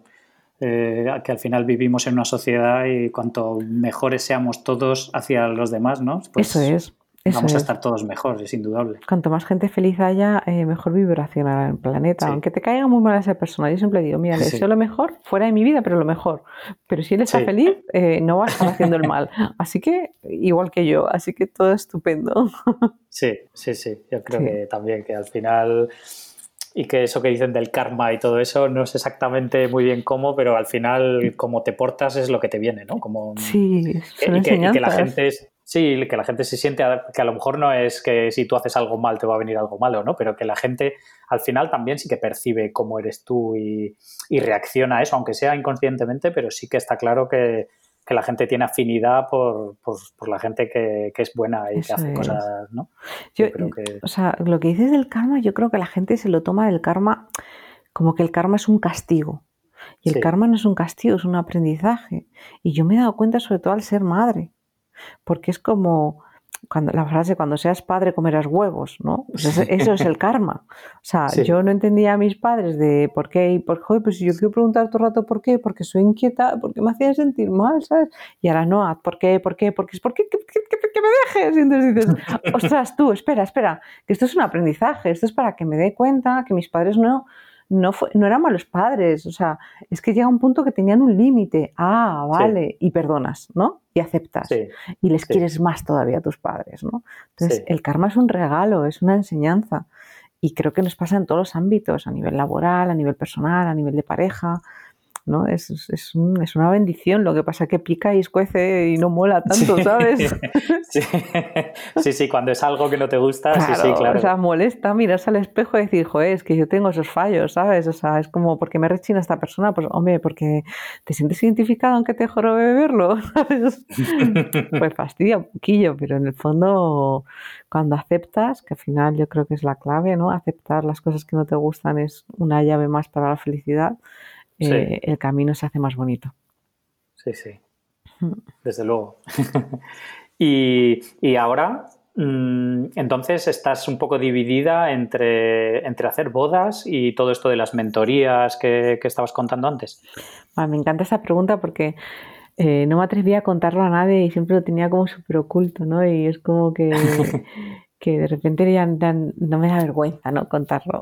eh, que al final vivimos en una sociedad y cuanto mejores seamos todos hacia los demás, ¿no? Pues eso es. vamos a estar todos mejor, es indudable. Cuanto más gente feliz haya, eh, mejor vibración el planeta. Aunque te caiga muy mal esa persona, yo siempre digo, mira, le deseo lo mejor fuera de mi vida, pero lo mejor. Pero si él está feliz, eh, no va a estar haciendo el mal. Así que, igual que yo, así que todo estupendo. Sí, sí, sí. Yo creo que también que al final y que eso que dicen del karma y todo eso no es exactamente muy bien cómo, pero al final como te portas es lo que te viene, ¿no? Como, sí, y que, la gente sí, que la gente se siente que a lo mejor no es que si tú haces algo mal te va a venir algo malo, ¿no? Pero que la gente al final también sí que percibe cómo eres tú y, y reacciona a eso, aunque sea inconscientemente, pero sí que está claro que, que la gente tiene afinidad por, la gente que, es buena y que hace cosas, ¿no? Yo, creo que... O sea, lo que dices del karma, yo creo que la gente se lo toma del karma como que el karma es un castigo. Y el karma no es un castigo, es un aprendizaje. Y yo me he dado cuenta sobre todo al ser madre, porque es como cuando, la frase cuando seas padre comerás huevos, ¿no? Pues eso es el karma. O sea, yo no entendía a mis padres de por qué y por qué, pues yo quiero preguntar todo el rato por qué, porque soy inquieta, porque me hacía sentir mal, ¿sabes? Y ahora no, ¿por qué? ¿Por qué? Porque es porque que, que, me dejes. Y entonces dices, ostras, tú, espera, espera, que esto es un aprendizaje, esto es para que me dé cuenta que mis padres no no, fue, no eran malos padres, o sea, es que llega un punto que tenían un límite, ah, vale, y perdonas, ¿no? Y aceptas. y les quieres más todavía a tus padres, ¿no? Entonces, el karma es un regalo, es una enseñanza. Y creo que nos pasa en todos los ámbitos, a nivel laboral, a nivel personal, a nivel de pareja. ¿No? Es, es, es, una bendición, lo que pasa que pica y escuece y no mola tanto, ¿sabes? Sí. sí. cuando es algo que no te gusta, sí, sí, claro. O sea, molesta mirarse al espejo y decir, joder, es que yo tengo esos fallos, ¿sabes? O sea, es como, ¿por qué me rechina esta persona? Pues, hombre, porque te sientes identificado aunque te jorobe beberlo, ¿sabes? pues fastidia un poquillo, pero en el fondo, cuando aceptas, que al final yo creo que es la clave, ¿no? Aceptar las cosas que no te gustan es una llave más para la felicidad eh, el camino se hace más bonito. Sí, sí, desde luego. y, ahora, mm, entonces, estás un poco dividida entre, entre, hacer bodas y todo esto de las mentorías que, estabas contando antes. me encanta esa pregunta porque eh, no me atrevía a contarlo a nadie y siempre lo tenía como súper oculto, ¿no? Y es como que que de repente ya, no me da vergüenza ¿no? contarlo.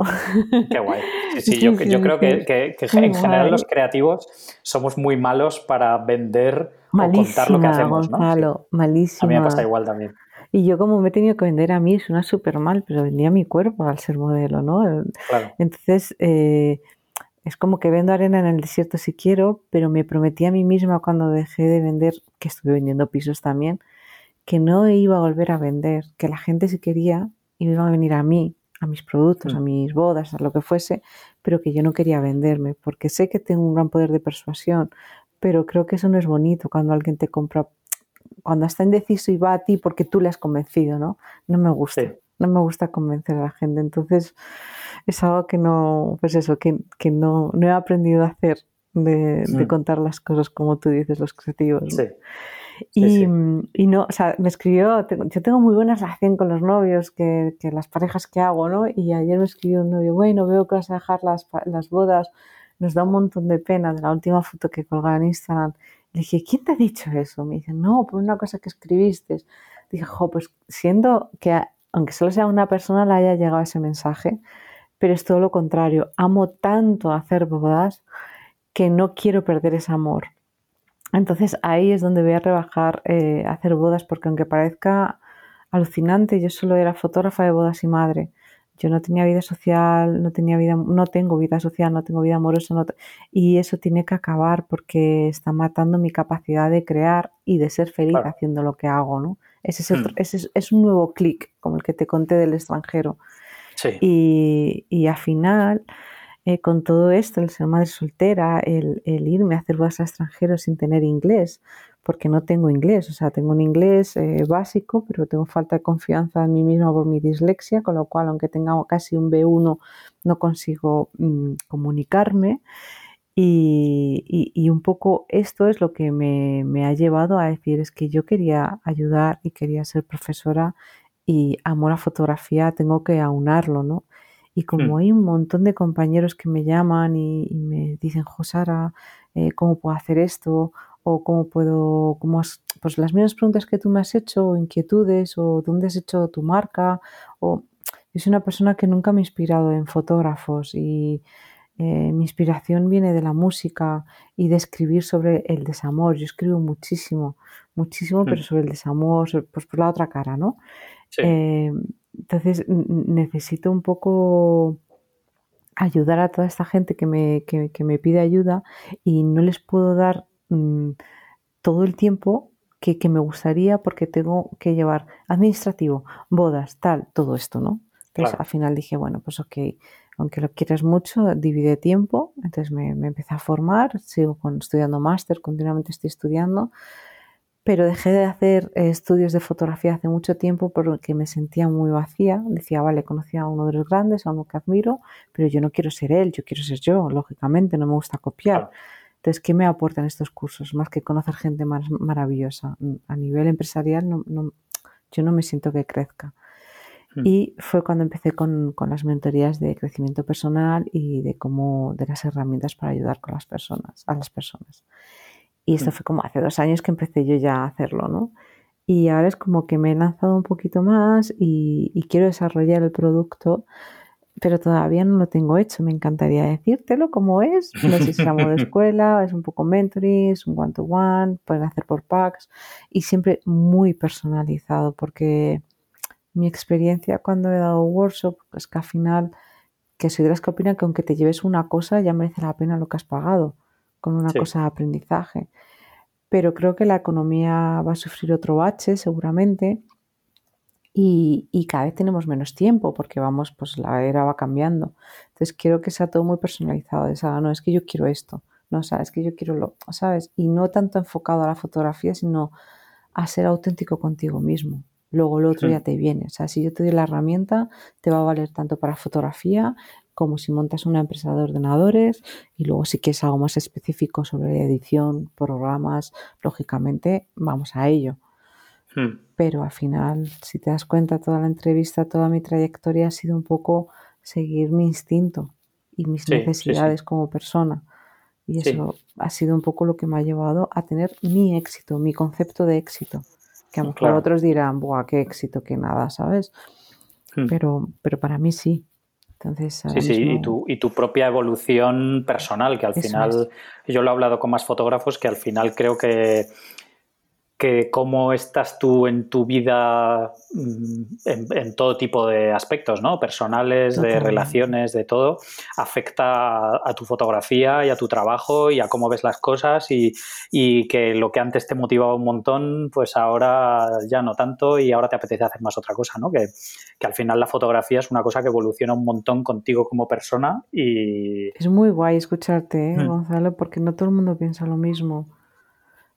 Qué guay. Sí, yo, creo que, en general los creativos somos muy malos para vender o contar lo que hacemos. Gonzalo, malísimo. A mí me pasa igual también. Y yo como me he tenido que vender a mí, suena súper mal, pero vendía mi cuerpo al ser modelo, ¿no? Entonces, eh, es como que vendo arena en el desierto si quiero, pero me prometí a mí misma cuando dejé de vender, que estuve vendiendo pisos también, que no iba a volver a vender, que la gente si quería iba a venir a mí, a mis productos, a mm. mis bodas, a lo que fuese, pero que yo no quería venderme, porque sé que tengo un gran poder de persuasión, pero creo que eso no es bonito cuando alguien te compra, cuando está indeciso y va a ti porque tú le has convencido, ¿no? No me gusta, no me gusta convencer a la gente, entonces es algo que no, pues eso, que, no, no he aprendido a hacer, de, de, mm. contar las cosas como tú dices, los creativos. Sí y, no, o sea, me escribió, yo tengo muy buena relación con los novios, que, que, las parejas que hago, ¿no? Y ayer me escribió un novio, bueno, veo que vas a dejar las, las bodas, nos da un montón de pena de la última foto que colgaba en Instagram. Le dije, ¿quién te ha dicho eso? Me dice, no, por una cosa que escribiste. Dije, jo, pues siendo que, aunque solo sea una persona, le haya llegado ese mensaje, pero es todo lo contrario. Amo tanto hacer bodas que no quiero perder ese amor. Entonces ahí es donde voy a rebajar eh, hacer bodas, porque aunque parezca alucinante, yo solo era fotógrafa de bodas y madre. Yo no tenía vida social, no tenía vida, no tengo vida social, no tengo vida amorosa, y eso tiene que acabar porque está matando mi capacidad de crear y de ser feliz haciendo lo que hago, ¿no? Ese es, hmm. ese es, un nuevo clic, como el que te conté del extranjero. Sí. Y, y al final, eh, con todo esto, el ser madre soltera, el, irme a hacer bodas extranjeros sin tener inglés, porque no tengo inglés, o sea, tengo un inglés eh, básico, pero tengo falta de confianza en mí misma por mi dislexia, con lo cual, aunque tenga casi un B1, no consigo mm, comunicarme. Y, un poco esto es lo que me, me, ha llevado a decir, es que yo quería ayudar y quería ser profesora y amor a fotografía tengo que aunarlo, ¿no? Y como hmm. hay un montón de compañeros que me llaman y, me dicen, Josara, eh, ¿cómo puedo hacer esto? O cómo puedo, cómo pues las mismas preguntas que tú me has hecho, o inquietudes, o dónde has hecho tu marca. O yo soy una persona que nunca me ha inspirado en fotógrafos y eh, mi inspiración viene de la música y de escribir sobre el desamor. Yo escribo muchísimo, muchísimo, pero hmm. sobre el desamor, pues por la otra cara, ¿no? Sí. Eh, entonces necesito un poco ayudar a toda esta gente que me, que, me pide ayuda y no les puedo dar mm, todo el tiempo que, me gustaría porque tengo que llevar administrativo, bodas, tal, todo esto, ¿no? Entonces al final dije, bueno, pues ok, aunque lo quieras mucho, divide tiempo. Entonces me, me empecé a formar, sigo con, estudiando máster, continuamente estoy estudiando pero dejé de hacer eh, estudios de fotografía hace mucho tiempo porque me sentía muy vacía. Decía, vale, conocía a uno de los grandes, a uno que admiro, pero yo no quiero ser él, yo quiero ser yo, lógicamente, no me gusta copiar. Entonces, ¿qué me aportan estos cursos? Más que conocer gente más maravillosa. A nivel empresarial, no, yo no me siento que crezca. Hmm. Y fue cuando empecé con, con, las mentorías de crecimiento personal y de cómo, de las herramientas para ayudar con las personas, a las personas. Y esto mm. fue como hace dos años que empecé yo ya a hacerlo, ¿no? Y ahora es como que me he lanzado un poquito más y, quiero desarrollar el producto, pero todavía no lo tengo hecho. Me encantaría decírtelo como es. No sé si es de escuela, es un poco mentoring, es un one-to-one, pueden hacer por packs y siempre muy personalizado porque mi experiencia cuando he dado workshop es que al final, que soy de las que opinan que aunque te lleves una cosa ya merece la pena lo que has pagado con una cosa de aprendizaje. Pero creo que la economía va a sufrir otro bache seguramente y, y, cada vez tenemos menos tiempo porque vamos, pues la era va cambiando. Entonces quiero que sea todo muy personalizado. De esa, no, es que yo quiero esto, no, sabes que yo quiero lo, ¿sabes? Y no tanto enfocado a la fotografía, sino a ser auténtico contigo mismo. Luego lo otro ya te viene. O sea, si yo te doy la herramienta, te va a valer tanto para fotografía como si montas una empresa de ordenadores y luego si quieres algo más específico sobre edición, programas, lógicamente vamos a ello. Hmm. Pero al final, si te das cuenta, toda la entrevista, toda mi trayectoria ha sido un poco seguir mi instinto y mis necesidades como persona. Y eso ha sido un poco lo que me ha llevado a tener mi éxito, mi concepto de éxito. Que a lo mejor otros dirán, ¡buah, qué éxito, qué nada! ¿Sabes? Hmm. Pero, pero para mí sí. Entonces, sí, sí, y, tu, y tu propia evolución personal, que al final, yo lo he hablado con más fotógrafos, que al final creo que que cómo estás tú en tu vida mm, en, todo tipo de aspectos, ¿no? Personales, de relaciones, de todo, afecta a, tu fotografía y a tu trabajo y a cómo ves las cosas y, que lo que antes te motivaba un montón, pues ahora ya no tanto y ahora te apetece hacer más otra cosa, ¿no? Que, al final la fotografía es una cosa que evoluciona un montón contigo como persona y... Es muy guay escucharte, ¿eh, mm. Gonzalo, porque no todo el mundo piensa lo mismo,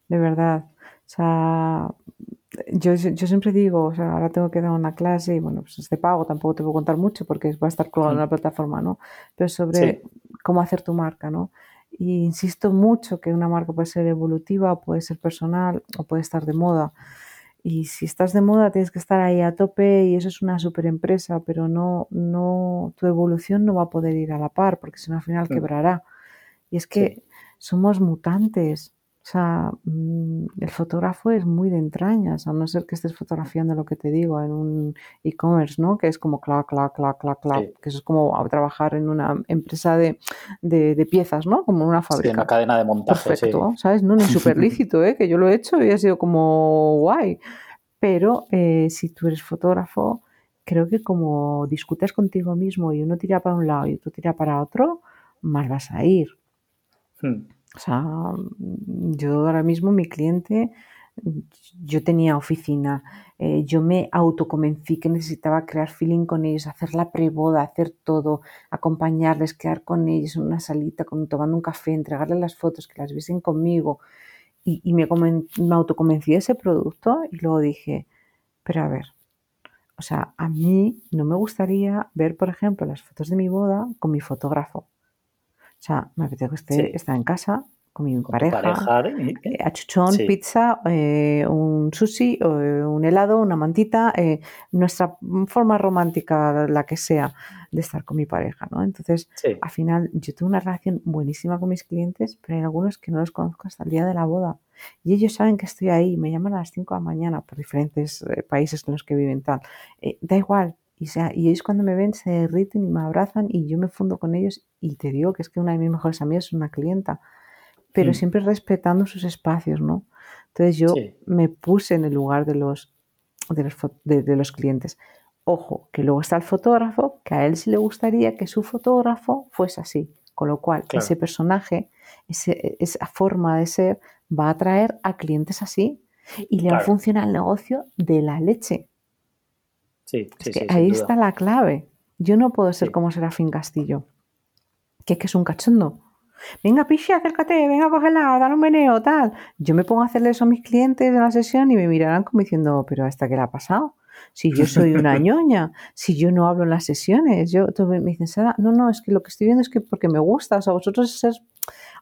de verdad. O sea, yo, yo, siempre digo, o sea, ahora tengo que dar una clase y bueno, pues es de pago, tampoco te puedo contar mucho porque va a estar colgado en la plataforma, ¿no? Pero sobre cómo hacer tu marca, ¿no? Y insisto mucho que una marca puede ser evolutiva, puede ser personal o puede estar de moda. Y si estás de moda tienes que estar ahí a tope y eso es una super empresa, pero no, no, tu evolución no va a poder ir a la par porque si no al final quebrará. Y es que somos mutantes, o sea, mm, el fotógrafo es muy de entrañas, a no ser que estés fotografiando lo que te digo en un e-commerce, ¿no? Que es como clac, clac, clac, clac, clac, que eso es como trabajar en una empresa de, piezas, ¿no? Como en una fábrica. Sí, una cadena de montaje. Perfecto, ¿sabes? No, no es súper lícito, ¿eh? Que yo lo he hecho y ha sido como guay. Pero eh, si tú eres fotógrafo, creo que como discutes contigo mismo y uno tira para un lado y otro tira para otro, más vas a ir. Hmm. O sea, yo ahora mismo mi cliente, yo tenía oficina, eh, yo me autoconvencí que necesitaba crear feeling con ellos, hacer la preboda, hacer todo, acompañarles, quedar con ellos en una salita, con, tomando un café, entregarles las fotos, que las viesen conmigo. Y, me, me autoconvencí de ese producto y luego dije, pero a ver, o sea, a mí no me gustaría ver, por ejemplo, las fotos de mi boda con mi fotógrafo. O sea, me apetece que estar en casa con mi pareja, eh, achuchón, pizza, eh, un sushi, eh, un helado, una mantita, nuestra forma romántica, la que sea, de estar con mi pareja, ¿no? Entonces, al final, yo tengo una relación buenísima con mis clientes, pero hay algunos que no los conozco hasta el día de la boda. Y ellos saben que estoy ahí, me llaman a las 5 de la mañana por diferentes países en los que viven tal. da igual, y, sea, y ellos cuando me ven se derriten y me abrazan y yo me fundo con ellos y te digo que es que una de mis mejores amigas es una clienta, pero mm. siempre respetando sus espacios, ¿no? Entonces yo me puse en el lugar de los, de los, de, los, clientes. Ojo, que luego está el fotógrafo, que a él sí le gustaría que su fotógrafo fuese así. Con lo cual, ese personaje, ese, esa forma de ser, va a atraer a clientes así y le va a funcionar el negocio de la leche. Sí, ahí está la clave. Yo no puedo ser como Serafín Castillo, que es que es un cachondo. Venga, piche, acércate, venga, cógela, dale un meneo, tal. Yo me pongo a hacerle eso a mis clientes en la sesión y me mirarán como diciendo, pero ¿hasta qué le ha pasado? Si yo soy una ñoña, si yo no hablo en las sesiones, yo, me dicen, Sara, no, no, es que lo que estoy viendo es que porque me gusta, o sea, vosotros es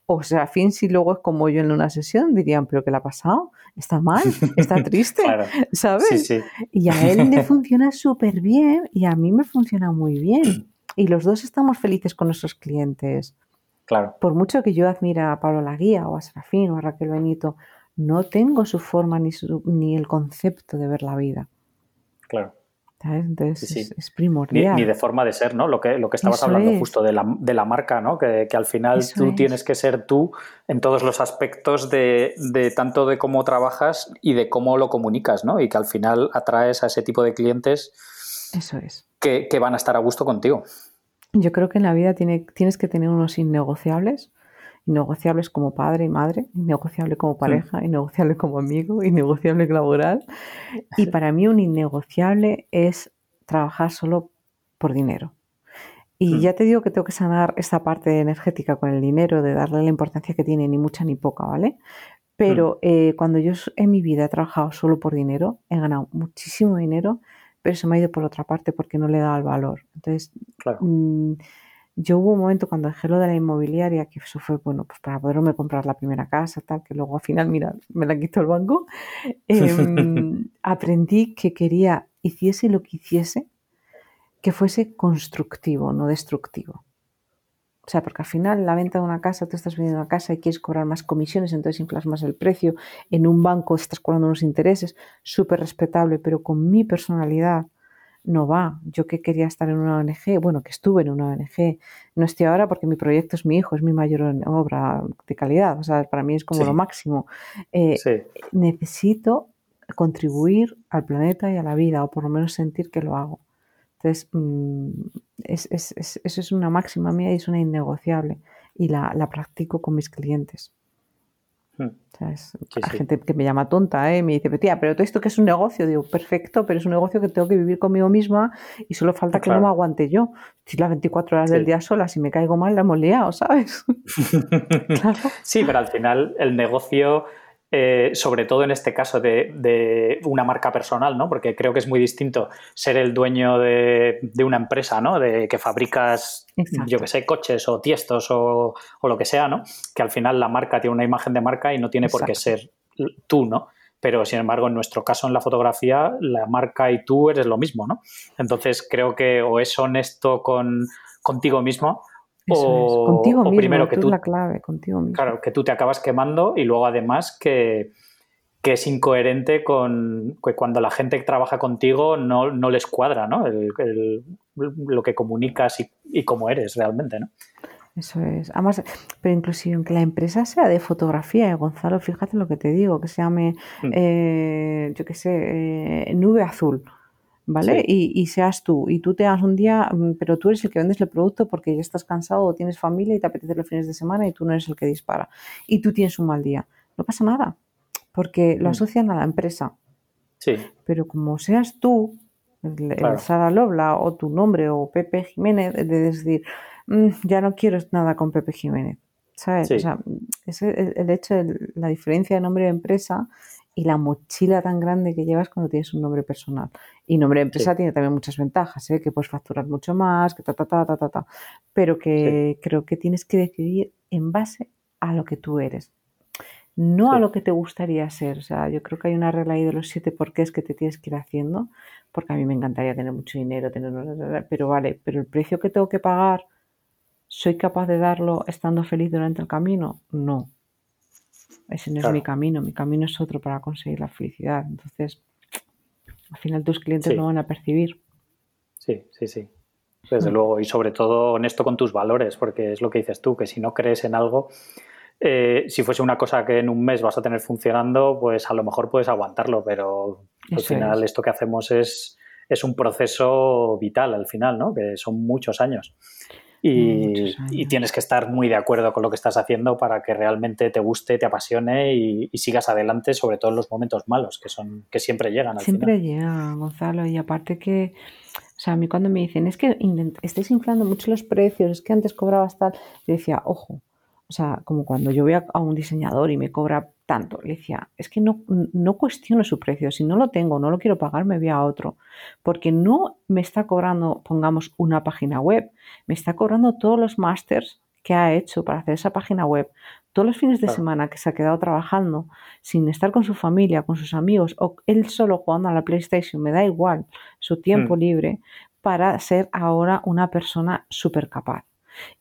o sea, fin, si luego es como yo en una sesión, dirían, pero ¿qué le ha pasado? ¿Está mal? ¿Está triste? ¿Sabes? Y a él le funciona súper bien y a mí me funciona muy bien. Y los dos estamos felices con nuestros clientes. Claro. Por mucho que yo admira a Pablo Laguía o a Serafín o a Raquel Benito, no tengo su forma ni, ni el concepto de ver la vida. Claro. Entonces Es, primordial. Ni, de forma de ser, ¿no? Lo que, lo que estabas hablando justo de la, de la, marca, ¿no? Que, al final tú tienes que ser tú en todos los aspectos de, tanto de cómo trabajas y de cómo lo comunicas, ¿no? Y que al final atraes a ese tipo de clientes Eso es. que, van a estar a gusto contigo. Yo creo que en la vida tiene, tienes que tener unos innegociables innegociables como padre y madre, innegociable como pareja, innegociable como amigo, innegociable laboral. Y para mí un innegociable es trabajar solo por dinero. Y ya te digo que tengo que sanar esta parte energética con el dinero, de darle la importancia que tiene, ni mucha ni poca, ¿vale? Pero eh, cuando yo en mi vida he trabajado solo por dinero, he ganado muchísimo dinero, pero se me ha ido por otra parte porque no le he dado el valor. Entonces, mm, yo hubo un momento cuando dejé lo de la inmobiliaria, que eso fue, bueno, pues para poderme comprar la primera casa, tal, que luego al final, mira, me la quitó el banco, em, aprendí que quería, hiciese lo que hiciese, que fuese constructivo, no destructivo. O sea, porque al final la venta de una casa, tú estás vendiendo una casa y quieres cobrar más comisiones, entonces inflas más el precio. En un banco estás cobrando unos intereses, súper respetable, pero con mi personalidad no va. Yo que quería estar en una ONG, bueno, que estuve en una ONG, no estoy ahora porque mi proyecto es mi hijo, es mi mayor obra de calidad, o sea, para mí es como lo máximo. Eh, necesito contribuir al planeta y a la vida, o por lo menos sentir que lo hago. Entonces, mm, eso es una máxima mía y es una innegociable y la, practico con mis clientes. Hmm. Hay gente que me llama tonta, ¿eh? me dice, tía, pero todo esto que es un negocio, digo, perfecto, pero es un negocio que tengo que vivir conmigo misma y solo falta que no me aguante yo. Si las 24 horas del día sola, si me caigo mal, la hemos liado, ¿sabes? Sí, pero al final el negocio eh, sobre todo en este caso de, una marca personal, ¿no? Porque creo que es muy distinto ser el dueño de, una empresa, ¿no? De que fabricas, yo que sé, coches o tiestos o, lo que sea, ¿no? Que al final la marca tiene una imagen de marca y no tiene por qué ser tú, ¿no? Pero sin embargo, en nuestro caso en la fotografía, la marca y tú eres lo mismo, ¿no? Entonces creo que o es honesto con, contigo mismo o, contigo mismo, primero que tú, la clave, contigo mismo. Claro, que tú te acabas quemando y luego además que, es incoherente con que cuando la gente que trabaja contigo no, les cuadra, ¿no? lo que comunicas y, cómo eres realmente, ¿no? Eso es. Además, pero inclusive aunque la empresa sea de fotografía, eh, Gonzalo, fíjate lo que te digo, que se llame, mm. eh, yo qué sé, eh, nube azul. ¿Vale? Y, seas tú, y tú te das un día, mm, pero tú eres el que vendes el producto porque ya estás cansado o tienes familia y te apetece los fines de semana y tú no eres el que dispara. Y tú tienes un mal día. No pasa nada, porque lo mm. asocian a la empresa. Sí. Pero como seas tú, el, Sara Lobla o tu nombre o Pepe Jiménez, de decir, mm, ya no quiero nada con Pepe Jiménez. ¿Sabes? O sea, es el, hecho de la diferencia de nombre de empresa y la mochila tan grande que llevas cuando tienes un nombre personal. Y nombre de empresa tiene también muchas ventajas, ¿eh? que puedes facturar mucho más, que ta, ta, ta, ta, ta, ta. Pero que creo que tienes que decidir en base a lo que tú eres, no a lo que te gustaría ser. O sea, yo creo que hay una regla ahí de los siete porqués que te tienes que ir haciendo, porque a mí me encantaría tener mucho dinero, tener... Pero vale, pero el precio que tengo que pagar, ¿soy capaz de darlo estando feliz durante el camino? No ese no es mi camino, mi camino es otro para conseguir la felicidad. Entonces, al final tus clientes lo van a percibir. Sí, sí, sí. Desde mm. luego, y sobre todo honesto con tus valores, porque es lo que dices tú, que si no crees en algo, eh, si fuese una cosa que en un mes vas a tener funcionando, pues a lo mejor puedes aguantarlo, pero al final esto que hacemos es, es un proceso vital al final, ¿no? Que son muchos años y, tienes que estar muy de acuerdo con lo que estás haciendo para que realmente te guste, te apasione y, sigas adelante, sobre todo en los momentos malos, que son que siempre llegan. Al siempre llegan, Gonzalo, y aparte que, o sea, a mí cuando me dicen, es que estáis inflando mucho los precios, es que antes cobrabas tal, yo decía, ojo, o sea, como cuando yo voy a, un diseñador y me cobra tanto, le decía, es que no, no cuestiono su precio, si no lo tengo, no lo quiero pagar, me voy a otro, porque no me está cobrando, pongamos, una página web, me está cobrando todos los másters que ha hecho para hacer esa página web, todos los fines de semana que se ha quedado trabajando sin estar con su familia, con sus amigos o él solo jugando a la PlayStation, me da igual su tiempo mm. libre para ser ahora una persona súper capaz.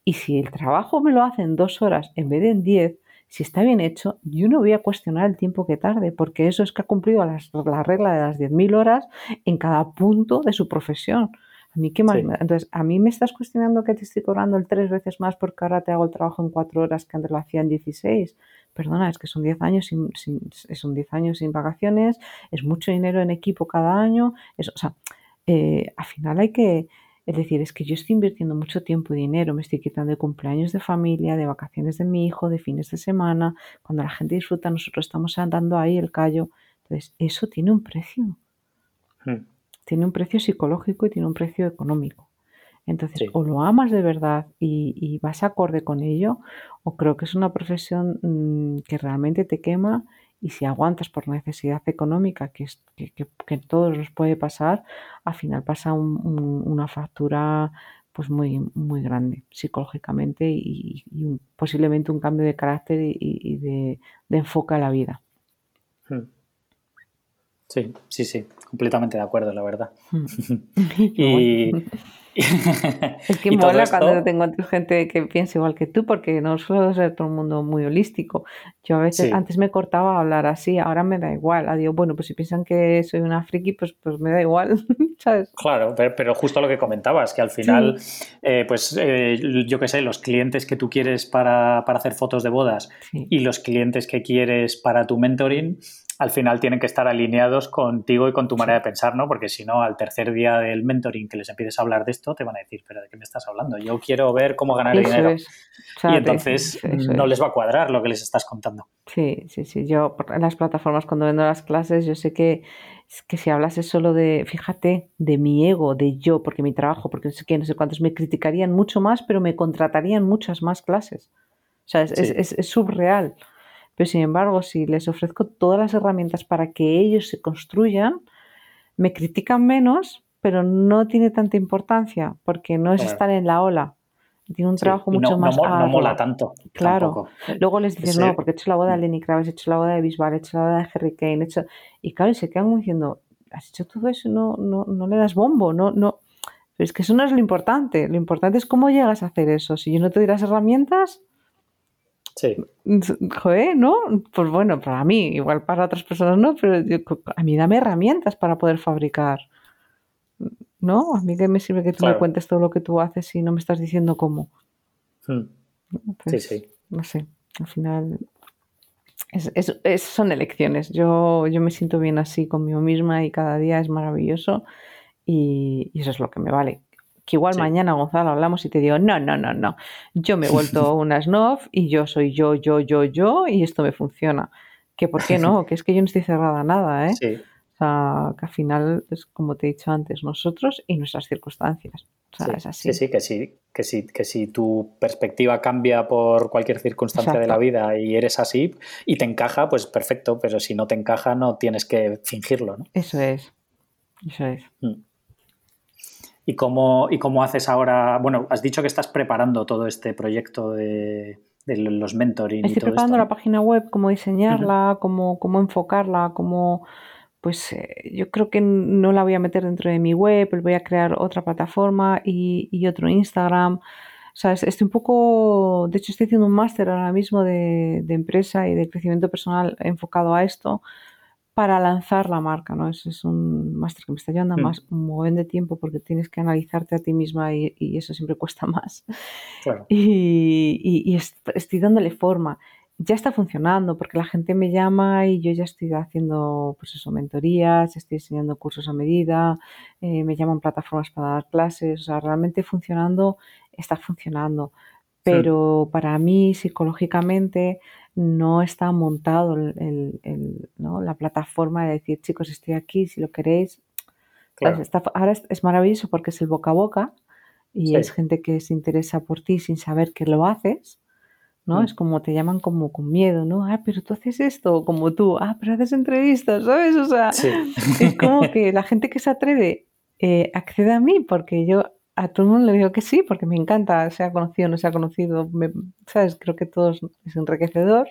Y si el trabajo me lo hace en dos horas en vez de en diez, si está bien hecho, yo no voy a cuestionar el tiempo que tarde, porque eso es que ha cumplido la regla de las 10.000 horas en cada punto de su profesión. A mí, ¿qué más? Entonces, a mí me estás cuestionando que te estoy cobrando el tres veces más porque ahora te hago el trabajo en cuatro horas que antes lo hacía en 16. Perdona, es que son 10 años sin, son 10 años sin vacaciones, es mucho dinero en equipo cada año. Es, o sea, eh, al final hay que, Es decir, es que yo estoy invirtiendo mucho tiempo y dinero, me estoy quitando de cumpleaños de familia, de vacaciones de mi hijo, de fines de semana. Cuando la gente disfruta, nosotros estamos andando ahí el callo. Entonces, eso tiene un precio. Hmm. Tiene un precio psicológico y tiene un precio económico. Entonces, o lo amas de verdad y, vas acorde con ello, o creo que es una profesión mm, que realmente te quema y si aguantas por necesidad económica, que, es, que, todos nos puede pasar, al final pasa una factura pues muy, muy grande psicológicamente y, posiblemente un cambio de carácter y, de, enfoque a la vida. Hmm. Sí, sí, sí, completamente de acuerdo, la verdad. Hmm. y, es que mola cuando tengo encuentro gente que piensa igual que tú, porque no suelo ser todo el mundo muy holístico. Yo a veces antes me cortaba hablar así, ahora me da igual. Digo, bueno, pues si piensan que soy una friki, pues, pues me da igual, ¿sabes? Claro, pero, justo lo que comentabas, que al final, eh, pues eh, yo qué sé, los clientes que tú quieres para, hacer fotos de bodas y los clientes que quieres para tu mentoring, al final tienen que estar alineados contigo y con tu manera de pensar, ¿no? Porque si no, al tercer día del mentoring que les empieces a hablar de esto, te van a decir, pero ¿de qué me estás hablando? Yo quiero ver cómo ganar dinero. y entonces no les va a cuadrar lo que les estás contando. Sí, sí, sí. Yo en las plataformas cuando vendo las clases, yo sé que, que si hablas solo de, fíjate, de mi ego, de yo, porque mi trabajo, porque no sé qué, no sé cuántos, me criticarían mucho más, pero me contratarían muchas más clases. O sea, es, es, es subreal. Pero sin embargo, si les ofrezco todas las herramientas para que ellos se construyan, me critican menos, pero no tiene tanta importancia porque no es estar en la ola. Tiene un trabajo mucho más. No, no, mola tanto. Claro. Luego les dicen, no, porque he hecho la boda de Lenny Kravitz, he hecho la boda de Bisbal, he hecho la boda de Harry Kane, he hecho. Y claro, se quedan diciendo, has hecho todo eso, no, no, no le das bombo, no, no. Pero es que eso no es lo importante. Lo importante es cómo llegas a hacer eso. Si yo no te doy las herramientas, Sí. Joder, ¿no? Pues bueno, para mí, igual para otras personas no, pero a mí dame herramientas para poder fabricar. ¿No? A mí que me sirve que tú me cuentes todo lo que tú haces y no me estás diciendo cómo. Hmm. sí, sí. No sé, al final es, son elecciones. Yo, yo me siento bien así conmigo misma y cada día es maravilloso y eso es lo que me vale que igual mañana, Gonzalo, hablamos y te digo, no, no, no, no, yo me he vuelto una snob y yo soy yo, yo, yo, yo y esto me funciona. Que por qué no, que es que yo no estoy cerrada a nada, ¿eh? Sí. O sea, que al final es como te he dicho antes, nosotros y nuestras circunstancias. O sea, sí, es así. Sí, que sí, que sí, que si tu perspectiva cambia por cualquier circunstancia de la vida y eres así y te encaja, pues perfecto, pero si no te encaja no tienes que fingirlo, ¿no? Eso es, eso es. Mm. ¿Y cómo, ¿Y cómo haces ahora? Bueno, has dicho que estás preparando todo este proyecto de, los mentoring. Estoy preparando la página web, cómo diseñarla, cómo, cómo, enfocarla, cómo... Pues eh, yo creo que no la voy a meter dentro de mi web, voy a crear otra plataforma y, y otro Instagram. O sea, estoy un poco, de hecho estoy haciendo un máster ahora mismo de, de, empresa y de crecimiento personal enfocado a esto, para lanzar la marca, ¿no? Ese es un máster que me está llevando mm. más un buen de tiempo porque tienes que analizarte a ti misma y, eso siempre cuesta más. Y, estoy dándole forma. Ya está funcionando porque la gente me llama y yo ya estoy haciendo, pues eso, mentorías, estoy enseñando cursos a medida, eh, me llaman plataformas para dar clases, o sea, realmente funcionando, está funcionando. Pero para mí, psicológicamente, no está montado la plataforma de decir, chicos, estoy aquí, si lo queréis. ahora es, maravilloso porque es el boca a boca y es gente que se interesa por ti sin saber que lo haces. ¿no? Mm. Es como te llaman como con miedo, ¿no? Ah, pero tú haces esto, como tú, ah, pero haces entrevistas, ¿sabes? O sea, es como que la gente que se atreve eh, accede a mí porque yo a todo el mundo le digo que sí, porque me encanta, sea conocido o no sea conocido, ¿sabes? Creo que todo es enriquecedor,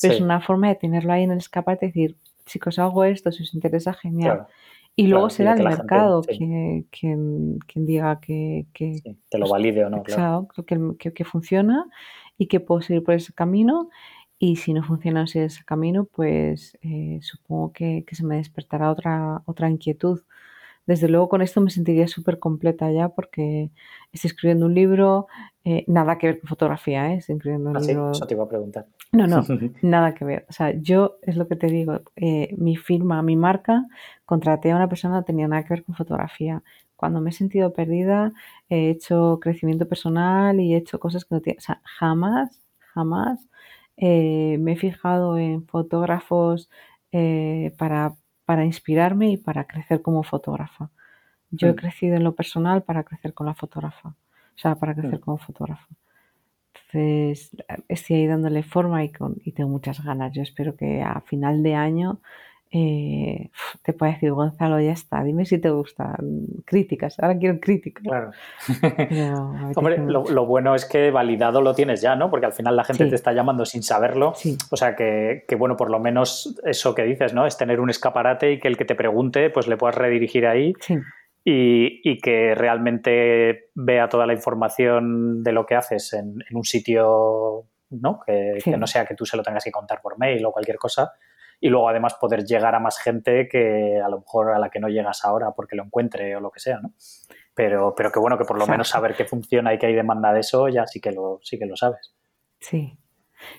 pero es una forma de tenerlo ahí en el escaparate y decir, chicos, hago esto, si os interesa, genial. Y luego será el mercado quien, quien, diga que, que te lo valide o no. Claro, que, que, funciona y que puedo seguir por ese camino. Y si no funciona ese camino, pues eh, supongo que, se me despertará otra, otra inquietud desde luego con esto me sentiría súper completa ya porque estoy escribiendo un libro, eh, nada que ver con fotografía, ¿eh? estoy escribiendo un ah, libro. Sí, eso te iba a preguntar. No, no, nada que ver. O sea, yo es lo que te digo, eh, mi firma, mi marca, contraté a una persona que no tenía nada que ver con fotografía. Cuando me he sentido perdida, he hecho crecimiento personal y he hecho cosas que no tienen. O sea, jamás, jamás eh, me he fijado en fotógrafos eh, para, para, inspirarme y para crecer como fotógrafa. Yo he mm. crecido en lo personal para crecer con la fotógrafa, o sea, para crecer mm. como fotógrafa. Entonces, estoy ahí dándole forma y, con, y tengo muchas ganas. Yo espero que a final de año eh, te puede decir, Gonzalo, ya está, dime si te gustan críticas, ahora quiero críticas. Claro. Hombre, lo, bueno es que validado lo tienes ya, ¿no? Porque al final la gente te está llamando sin saberlo. O sea, que, bueno, por lo menos eso que dices, ¿no? Es tener un escaparate y que el que te pregunte, pues le puedas redirigir ahí. Y, que realmente vea toda la información de lo que haces en, un sitio, ¿no? Que, que no sea que tú se lo tengas que contar por mail o cualquier cosa y luego además poder llegar a más gente que a lo mejor a la que no llegas ahora porque lo encuentre o lo que sea, ¿no? Pero, pero que bueno, que por lo menos saber que funciona y que hay demanda de eso ya sí que lo, sí que lo sabes. Sí.